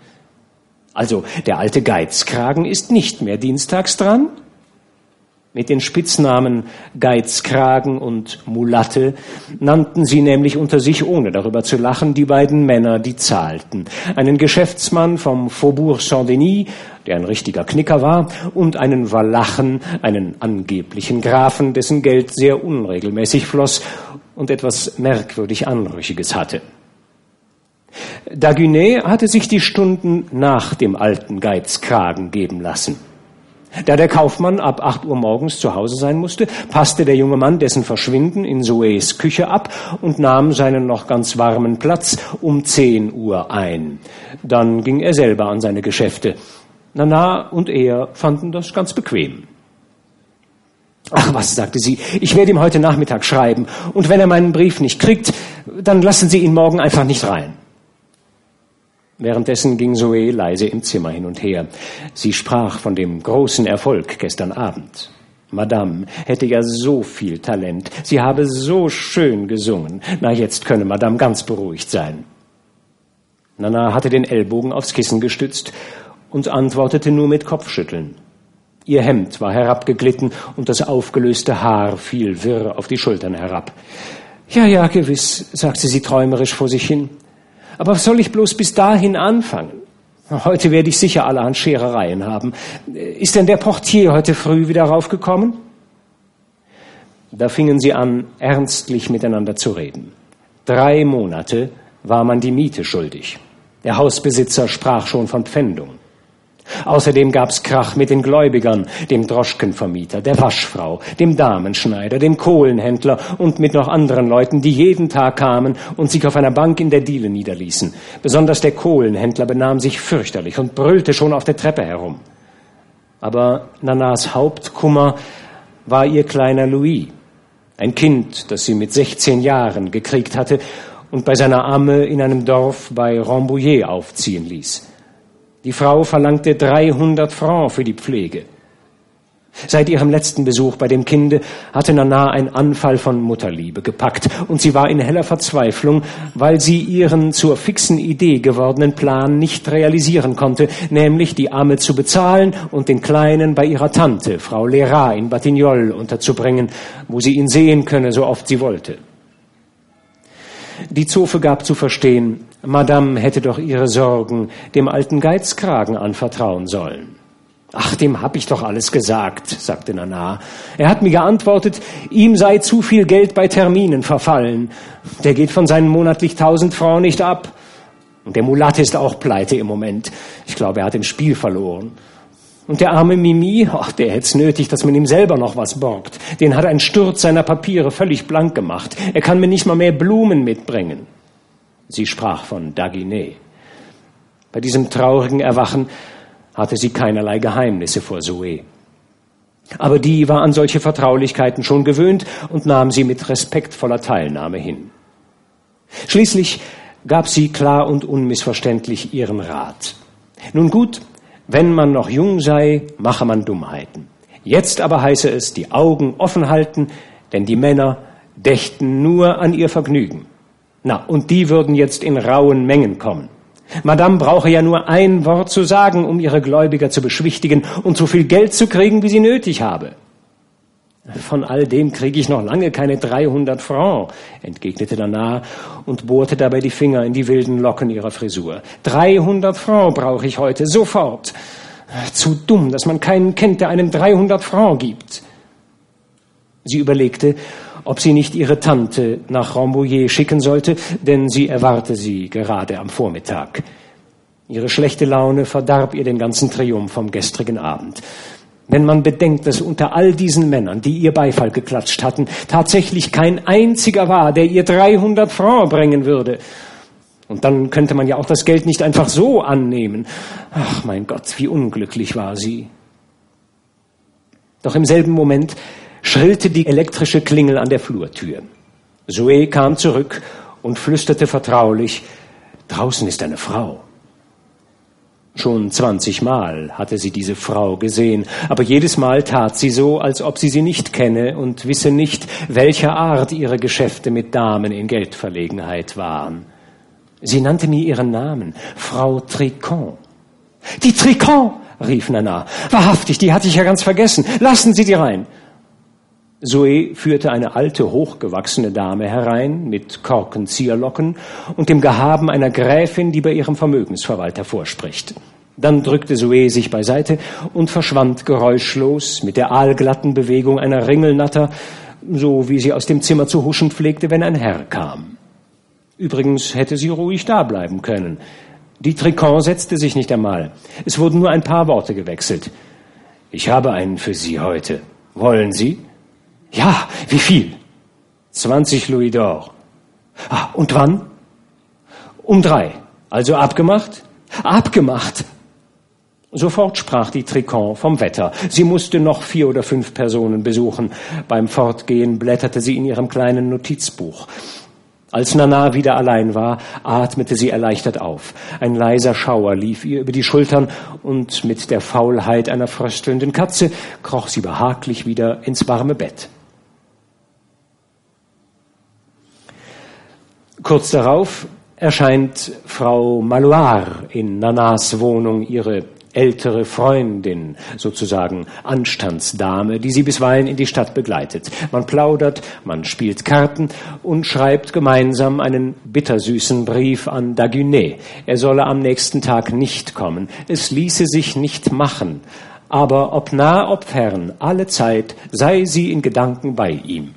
Also, der alte Geizkragen ist nicht mehr dienstags dran? Mit den Spitznamen Geizkragen und Mulatte nannten sie nämlich unter sich, ohne darüber zu lachen, die beiden Männer, die zahlten. Einen Geschäftsmann vom Faubourg Saint-Denis, der ein richtiger Knicker war, und einen Walachen, einen angeblichen Grafen, dessen Geld sehr unregelmäßig floss und etwas merkwürdig Anrüchiges hatte. Dagunet hatte sich die Stunden nach dem alten Geizkragen geben lassen. Da der Kaufmann ab acht Uhr morgens zu Hause sein musste, passte der junge Mann dessen Verschwinden in Zoes Küche ab und nahm seinen noch ganz warmen Platz um zehn Uhr ein. Dann ging er selber an seine Geschäfte. Nana und er fanden das ganz bequem. Ach was, sagte sie, ich werde ihm heute Nachmittag schreiben, und wenn er meinen Brief nicht kriegt, dann lassen Sie ihn morgen einfach nicht rein. Währenddessen ging Zoe leise im Zimmer hin und her. Sie sprach von dem großen Erfolg gestern Abend. Madame hätte ja so viel Talent. Sie habe so schön gesungen. Na, jetzt könne Madame ganz beruhigt sein. Nana hatte den Ellbogen aufs Kissen gestützt und antwortete nur mit Kopfschütteln. Ihr Hemd war herabgeglitten und das aufgelöste Haar fiel wirr auf die Schultern herab. Ja, ja, gewiss, sagte sie träumerisch vor sich hin. Aber soll ich bloß bis dahin anfangen? Heute werde ich sicher allerhand Scherereien haben. Ist denn der Portier heute früh wieder raufgekommen? Da fingen sie an, ernstlich miteinander zu reden. Drei Monate war man die Miete schuldig. Der Hausbesitzer sprach schon von Pfändung. Außerdem gab's Krach mit den Gläubigern, dem Droschkenvermieter, der Waschfrau, dem Damenschneider, dem Kohlenhändler und mit noch anderen Leuten, die jeden Tag kamen und sich auf einer Bank in der Diele niederließen. Besonders der Kohlenhändler benahm sich fürchterlich und brüllte schon auf der Treppe herum. Aber Nanas Hauptkummer war ihr kleiner Louis, ein Kind, das sie mit 16 Jahren gekriegt hatte und bei seiner Amme in einem Dorf bei Rambouillet aufziehen ließ. Die Frau verlangte 300 Francs für die Pflege. Seit ihrem letzten Besuch bei dem Kinde hatte Nana ein Anfall von Mutterliebe gepackt und sie war in heller Verzweiflung, weil sie ihren zur fixen Idee gewordenen Plan nicht realisieren konnte, nämlich die Arme zu bezahlen und den Kleinen bei ihrer Tante, Frau Lera in Batignolles unterzubringen, wo sie ihn sehen könne, so oft sie wollte. Die Zofe gab zu verstehen, Madame hätte doch ihre Sorgen dem alten Geizkragen anvertrauen sollen. Ach, dem hab ich doch alles gesagt, sagte Nana. Er hat mir geantwortet, ihm sei zu viel Geld bei Terminen verfallen. Der geht von seinen monatlich tausend Francs nicht ab. Und der Mulatte ist auch pleite im Moment. Ich glaube, er hat im Spiel verloren. Und der arme Mimi, ach, der hätt's nötig, dass man ihm selber noch was borgt. Den hat ein Sturz seiner Papiere völlig blank gemacht. Er kann mir nicht mal mehr Blumen mitbringen. Sie sprach von Daguinet. Bei diesem traurigen Erwachen hatte sie keinerlei Geheimnisse vor Zoe. Aber die war an solche Vertraulichkeiten schon gewöhnt und nahm sie mit respektvoller Teilnahme hin. Schließlich gab sie klar und unmissverständlich ihren Rat. Nun gut, wenn man noch jung sei, mache man Dummheiten. Jetzt aber heiße es, die Augen offen halten, denn die Männer dächten nur an ihr Vergnügen. Na, und die würden jetzt in rauen Mengen kommen. Madame brauche ja nur ein Wort zu sagen, um ihre Gläubiger zu beschwichtigen und so viel Geld zu kriegen, wie sie nötig habe. Von all dem kriege ich noch lange keine 300 Francs, entgegnete Nana und bohrte dabei die Finger in die wilden Locken ihrer Frisur. 300 Francs brauche ich heute, sofort. Zu dumm, dass man keinen kennt, der einem 300 Francs gibt. Sie überlegte, ob sie nicht ihre Tante nach Rambouillet schicken sollte, denn sie erwarte sie gerade am Vormittag. Ihre schlechte Laune verdarb ihr den ganzen Triumph vom gestrigen Abend. Wenn man bedenkt, dass unter all diesen Männern, die ihr Beifall geklatscht hatten, tatsächlich kein einziger war, der ihr 300 Francs bringen würde. Und dann könnte man ja auch das Geld nicht einfach so annehmen. Ach mein Gott, wie unglücklich war sie. Doch im selben Moment schrillte die elektrische Klingel an der Flurtür. Zoe kam zurück und flüsterte vertraulich, draußen ist eine Frau. Schon zwanzigmal hatte sie diese Frau gesehen, aber jedes Mal tat sie so, als ob sie sie nicht kenne und wisse nicht, welcher Art ihre Geschäfte mit Damen in Geldverlegenheit waren. Sie nannte mir ihren Namen, Frau Tricon. Die Tricon, rief Nana. Wahrhaftig, die hatte ich ja ganz vergessen. Lassen Sie die rein. Zoe führte eine alte, hochgewachsene Dame herein mit Korkenzieherlocken und dem Gehaben einer Gräfin, die bei ihrem Vermögensverwalter vorspricht. Dann drückte Zoe sich beiseite und verschwand geräuschlos mit der aalglatten Bewegung einer Ringelnatter, so wie sie aus dem Zimmer zu huschen pflegte, wenn ein Herr kam. Übrigens hätte sie ruhig da bleiben können. Die Tricon setzte sich nicht einmal. Es wurden nur ein paar Worte gewechselt. Ich habe einen für Sie heute. Wollen Sie? Ja, wie viel? 20 Louis d'Or. Ah, und wann? Um drei. Also abgemacht? Abgemacht. Sofort sprach die Tricon vom Wetter. Sie musste noch vier oder fünf Personen besuchen. Beim Fortgehen blätterte sie in ihrem kleinen Notizbuch. Als Nana wieder allein war, atmete sie erleichtert auf. Ein leiser Schauer lief ihr über die Schultern und mit der Faulheit einer fröstelnden Katze kroch sie behaglich wieder ins warme Bett. Kurz darauf erscheint Frau Maloir in Nanas Wohnung, ihre ältere Freundin, sozusagen Anstandsdame, die sie bisweilen in die Stadt begleitet. Man plaudert, man spielt Karten und schreibt gemeinsam einen bittersüßen Brief an Dagunet. Er solle am nächsten Tag nicht kommen. Es ließe sich nicht machen. Aber ob nah, ob fern, alle Zeit sei sie in Gedanken bei ihm.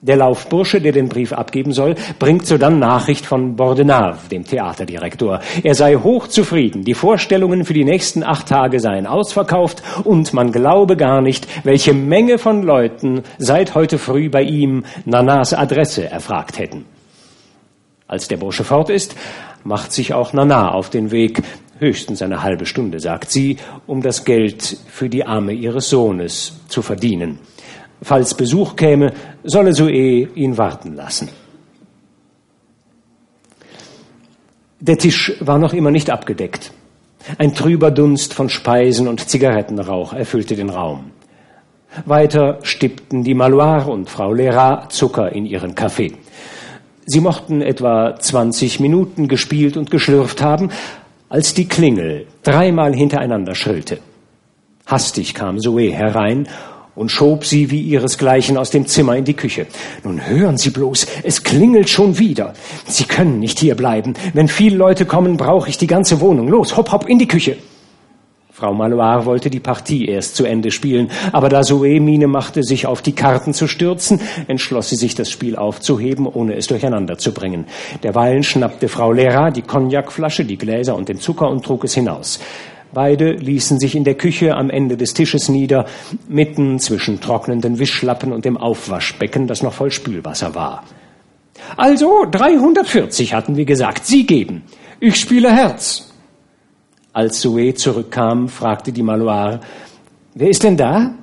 Der Laufbursche, der den Brief abgeben soll, bringt sodann Nachricht von Bordenave, dem Theaterdirektor. Er sei hochzufrieden, die Vorstellungen für die nächsten acht Tage seien ausverkauft und man glaube gar nicht, welche Menge von Leuten seit heute früh bei ihm Nanas Adresse erfragt hätten. Als der Bursche fort ist, macht sich auch Nana auf den Weg, höchstens eine halbe Stunde, sagt sie, um das Geld für die Arme ihres Sohnes zu verdienen. Falls Besuch käme, solle Zoe ihn warten lassen. Der Tisch war noch immer nicht abgedeckt. Ein trüber Dunst von Speisen und Zigarettenrauch erfüllte den Raum. Weiter stippten die Maloire und Frau Lera Zucker in ihren Kaffee. Sie mochten etwa 20 Minuten gespielt und geschlürft haben, als die Klingel dreimal hintereinander schrillte. Hastig kam Zoe herein und schob sie wie ihresgleichen aus dem Zimmer in die Küche. Nun hören Sie bloß, es klingelt schon wieder. Sie können nicht hier bleiben. Wenn viele Leute kommen, brauche ich die ganze Wohnung. Los, hopp, hopp, in die Küche. Frau Maloir wollte die Partie erst zu Ende spielen, aber da Zoe Miene machte, sich auf die Karten zu stürzen, entschloss sie sich, das Spiel aufzuheben, ohne es durcheinander zu bringen. Derweilen schnappte Frau Lehrer die Cognacflasche, die Gläser und den Zucker und trug es hinaus. Beide ließen sich in der Küche am Ende des Tisches nieder, mitten zwischen trocknenden Wischlappen und dem Aufwaschbecken, das noch voll Spülwasser war. Also 340 hatten wir gesagt. Sie geben. Ich spiele Herz. Als Zoe zurückkam, fragte die Maloire, wer ist denn da?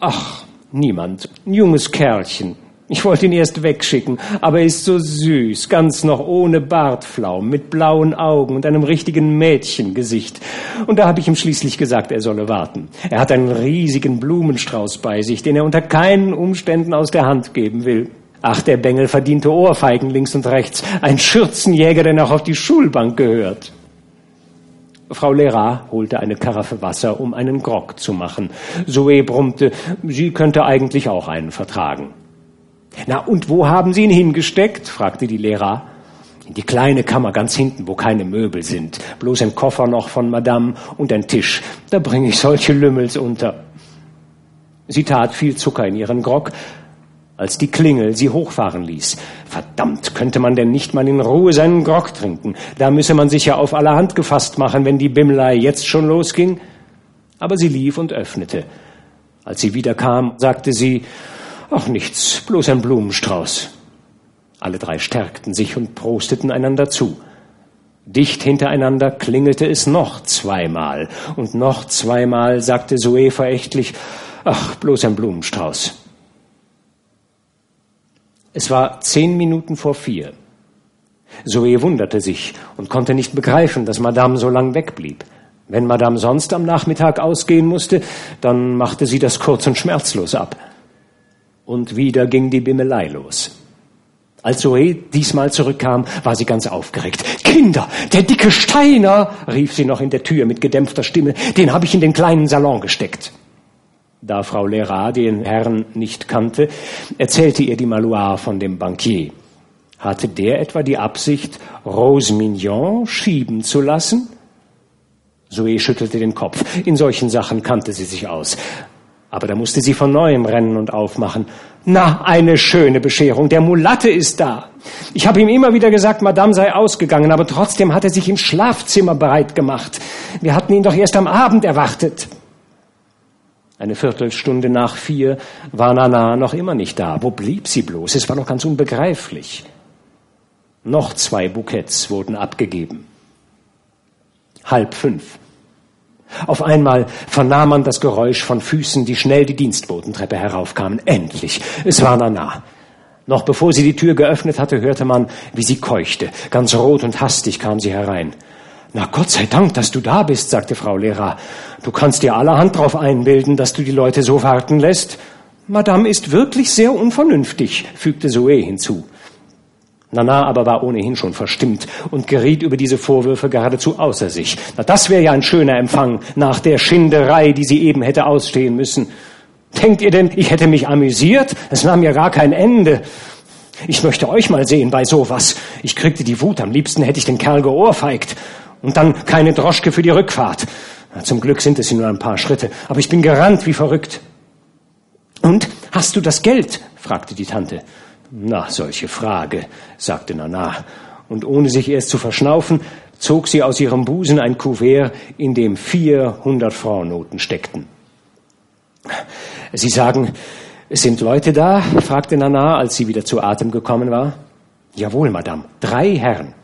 Ach, niemand. Ein junges Kerlchen. Ich wollte ihn erst wegschicken, aber er ist so süß, ganz noch ohne Bartflaum, mit blauen Augen und einem richtigen Mädchengesicht. Und da habe ich ihm schließlich gesagt, er solle warten. Er hat einen riesigen Blumenstrauß bei sich, den er unter keinen Umständen aus der Hand geben will. Ach, der Bengel verdiente Ohrfeigen links und rechts. Ein Schürzenjäger, der noch auf die Schulbank gehört. Frau Lehrer holte eine Karaffe Wasser, um einen Grog zu machen. Zoe brummte, sie könnte eigentlich auch einen vertragen. Na, und wo haben Sie ihn hingesteckt? fragte die Lehrer. In die kleine Kammer ganz hinten, wo keine Möbel sind. Bloß ein Koffer noch von Madame und ein Tisch. Da bringe ich solche Lümmels unter. Sie tat viel Zucker in ihren Grog, als die Klingel sie hochfahren ließ. Verdammt, könnte man denn nicht mal in Ruhe seinen Grog trinken? Da müsse man sich ja auf allerhand gefasst machen, wenn die Bimmelei jetzt schon losging. Aber sie lief und öffnete. Als sie wiederkam, sagte sie, Ach nichts, bloß ein Blumenstrauß. Alle drei stärkten sich und prosteten einander zu. Dicht hintereinander klingelte es noch zweimal, und noch zweimal sagte Zoe verächtlich, ach, bloß ein Blumenstrauß. Es war zehn Minuten vor vier. Zoe wunderte sich und konnte nicht begreifen, dass Madame so lang wegblieb. Wenn Madame sonst am Nachmittag ausgehen musste, dann machte sie das kurz und schmerzlos ab. Und wieder ging die Bimmelei los. Als Zoe diesmal zurückkam, war sie ganz aufgeregt. Kinder, der dicke Steiner, rief sie noch in der Tür mit gedämpfter Stimme, den habe ich in den kleinen Salon gesteckt. Da Frau Lera den Herrn nicht kannte, erzählte ihr die Maloire von dem Bankier. Hatte der etwa die Absicht, Rose Mignon schieben zu lassen? Zoe schüttelte den Kopf. In solchen Sachen kannte sie sich aus. Aber da musste sie von neuem rennen und aufmachen. Na, eine schöne Bescherung. Der Mulatte ist da. Ich habe ihm immer wieder gesagt, Madame sei ausgegangen, aber trotzdem hat er sich ins Schlafzimmer bereit gemacht. Wir hatten ihn doch erst am Abend erwartet. Eine Viertelstunde nach vier war Nana noch immer nicht da. Wo blieb sie bloß? Es war doch ganz unbegreiflich. Noch zwei Bouquets wurden abgegeben. Halb fünf. Auf einmal vernahm man das Geräusch von Füßen, die schnell die Dienstbotentreppe heraufkamen. Endlich, es war Nana. Noch bevor sie die Tür geöffnet hatte, hörte man, wie sie keuchte. Ganz rot und hastig kam sie herein. Na Gott sei Dank, dass du da bist, sagte Frau Lehrer. Du kannst dir allerhand drauf einbilden, dass du die Leute so warten lässt. Madame ist wirklich sehr unvernünftig, fügte Zoe hinzu. Nana aber war ohnehin schon verstimmt und geriet über diese Vorwürfe geradezu außer sich. Na, das wäre ja ein schöner Empfang nach der Schinderei, die sie eben hätte ausstehen müssen. Denkt ihr denn, ich hätte mich amüsiert? Es nahm ja gar kein Ende. Ich möchte euch mal sehen bei sowas. Ich kriegte die Wut, am liebsten hätte ich den Kerl geohrfeigt. Und dann keine Droschke für die Rückfahrt. Na, zum Glück sind es nur ein paar Schritte, aber ich bin gerannt wie verrückt. Und hast du das Geld? fragte die Tante. Na, solche Frage, sagte Nana, und ohne sich erst zu verschnaufen, zog sie aus ihrem Busen ein Kuvert, in dem vier Hundert-Franc-Noten steckten. Sie sagen, es sind Leute da? fragte Nana, als sie wieder zu Atem gekommen war. Jawohl, Madame, drei Herren.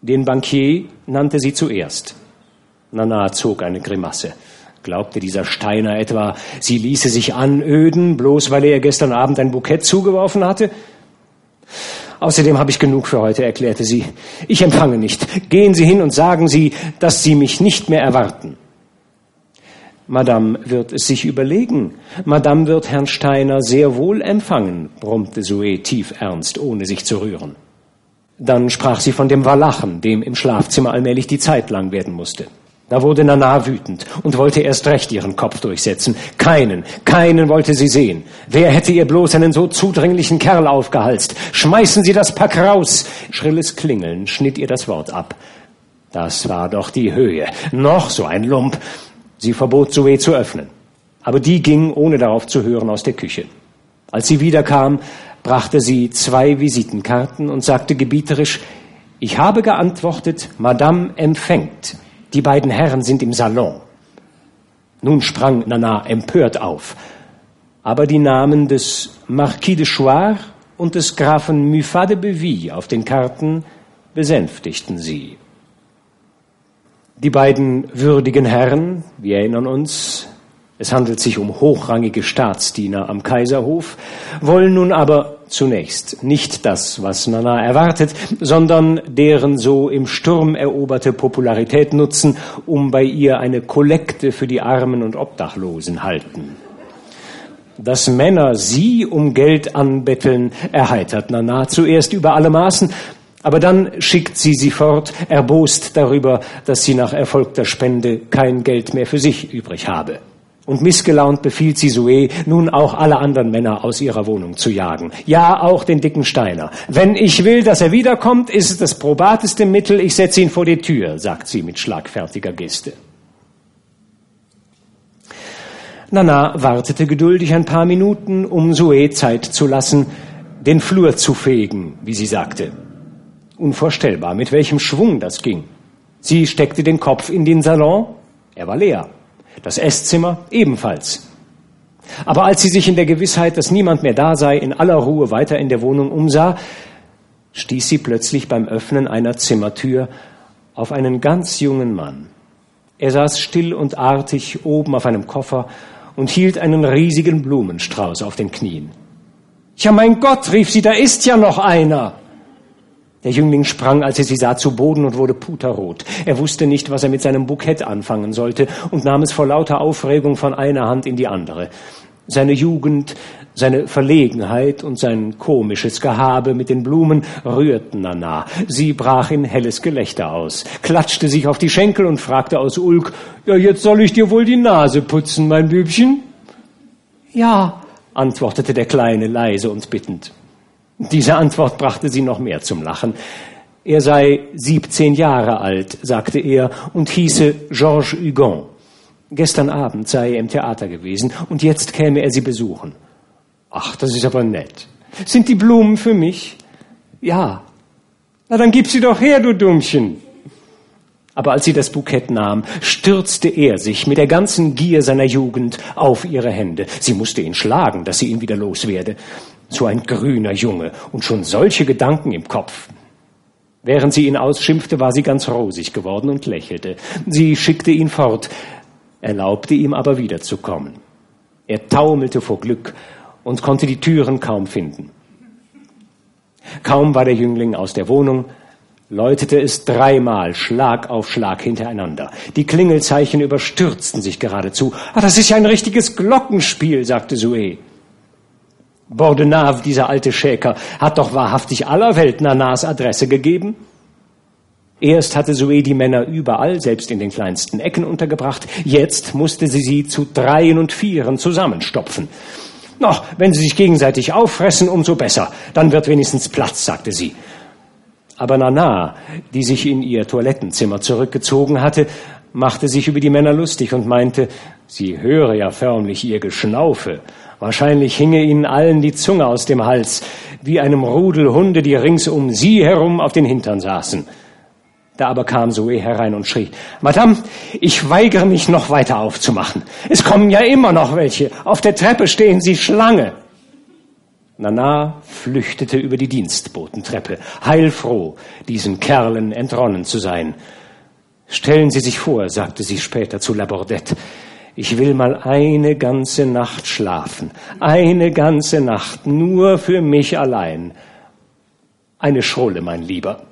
Den Bankier nannte sie zuerst. Nana zog eine Grimasse. Glaubte dieser Steiner etwa, sie ließe sich anöden, bloß weil er ihr gestern Abend ein Bukett zugeworfen hatte? Außerdem habe ich genug für heute, erklärte sie. Ich empfange nicht. Gehen Sie hin und sagen Sie, dass Sie mich nicht mehr erwarten. Madame wird es sich überlegen. Madame wird Herrn Steiner sehr wohl empfangen, brummte Zoe tief ernst, ohne sich zu rühren. Dann sprach sie von dem Walachen, dem im Schlafzimmer allmählich die Zeit lang werden musste. Da wurde Nana wütend und wollte erst recht ihren Kopf durchsetzen. Keinen, keinen wollte sie sehen. Wer hätte ihr bloß einen so zudringlichen Kerl aufgehalst? Schmeißen Sie das Pack raus! Schrilles Klingeln schnitt ihr das Wort ab. Das war doch die Höhe. Noch so ein Lump. Sie verbot Zoe zu öffnen. Aber die ging, ohne darauf zu hören, aus der Küche. Als sie wiederkam, brachte sie zwei Visitenkarten und sagte gebieterisch, ich habe geantwortet, Madame empfängt. Die beiden Herren sind im Salon. Nun sprang Nana empört auf. Aber die Namen des Marquis de Chouard und des Grafen Muffat de Beville auf den Karten besänftigten sie. Die beiden würdigen Herren, wir erinnern uns, es handelt sich um hochrangige Staatsdiener am Kaiserhof, wollen nun aber zunächst nicht das, was Nana erwartet, sondern deren so im Sturm eroberte Popularität nutzen, um bei ihr eine Kollekte für die Armen und Obdachlosen halten. Dass Männer sie um Geld anbetteln, erheitert Nana zuerst über alle Maßen, aber dann schickt sie sie fort, erbost darüber, dass sie nach erfolgter Spende kein Geld mehr für sich übrig habe. Und missgelaunt befiehlt sie Sue, nun auch alle anderen Männer aus ihrer Wohnung zu jagen. Ja, auch den dicken Steiner. Wenn ich will, dass er wiederkommt, ist es das probateste Mittel, ich setze ihn vor die Tür, sagt sie mit schlagfertiger Geste. Nana wartete geduldig ein paar Minuten, um Sue Zeit zu lassen, den Flur zu fegen, wie sie sagte. Unvorstellbar, mit welchem Schwung das ging. Sie steckte den Kopf in den Salon, er war leer. Das Esszimmer ebenfalls. Aber als sie sich in der Gewissheit, dass niemand mehr da sei, in aller Ruhe weiter in der Wohnung umsah, stieß sie plötzlich beim Öffnen einer Zimmertür auf einen ganz jungen Mann. Er saß still und artig oben auf einem Koffer und hielt einen riesigen Blumenstrauß auf den Knien. Ja, mein Gott, rief sie, da ist ja noch einer. Der Jüngling sprang, als er sie sah, zu Boden und wurde puterrot. Er wusste nicht, was er mit seinem Bukett anfangen sollte und nahm es vor lauter Aufregung von einer Hand in die andere. Seine Jugend, seine Verlegenheit und sein komisches Gehabe mit den Blumen rührten Nana. Sie brach in helles Gelächter aus, klatschte sich auf die Schenkel und fragte aus Ulk, ja, jetzt soll ich dir wohl die Nase putzen, mein Bübchen? Ja, antwortete der Kleine leise und bittend. Diese Antwort brachte sie noch mehr zum Lachen. Er sei 17 Jahre alt, sagte er, und hieße Georges Hugon. Gestern Abend sei er im Theater gewesen und jetzt käme er sie besuchen. Ach, das ist aber nett. Sind die Blumen für mich? Ja. Na, dann gib sie doch her, du Dummchen. Aber als sie das Bukett nahm, stürzte er sich mit der ganzen Gier seiner Jugend auf ihre Hände. Sie musste ihn schlagen, dass sie ihn wieder loswerde. So ein grüner Junge und schon solche Gedanken im Kopf. Während sie ihn ausschimpfte, war sie ganz rosig geworden und lächelte. Sie schickte ihn fort, erlaubte ihm aber wiederzukommen. Er taumelte vor Glück und konnte die Türen kaum finden. Kaum war der Jüngling aus der Wohnung, läutete es dreimal Schlag auf Schlag hintereinander. Die Klingelzeichen überstürzten sich geradezu. Ah, das ist ja ein richtiges Glockenspiel, sagte Sue. Bordenave, dieser alte Schäker, hat doch wahrhaftig aller Welt Nanas Adresse gegeben. Erst hatte Sue die Männer überall, selbst in den kleinsten Ecken untergebracht. Jetzt musste sie sie zu Dreien und Vieren zusammenstopfen. Noch, wenn sie sich gegenseitig auffressen, umso besser. Dann wird wenigstens Platz, sagte sie. Aber Nana, die sich in ihr Toilettenzimmer zurückgezogen hatte, machte sich über die Männer lustig und meinte, sie höre ja förmlich ihr Geschnaufe. Wahrscheinlich hinge ihnen allen die Zunge aus dem Hals, wie einem Rudel Hunde, die rings um sie herum auf den Hintern saßen. Da aber kam Zoe herein und schrie, Madame, ich weigere mich noch weiter aufzumachen. Es kommen ja immer noch welche. Auf der Treppe stehen sie Schlange. Nana flüchtete über die Dienstbotentreppe, heilfroh, diesen Kerlen entronnen zu sein. Stellen Sie sich vor, sagte sie später zu Labordette, ich will mal eine ganze Nacht schlafen, eine ganze Nacht, nur für mich allein. Eine Schrulle, mein Lieber.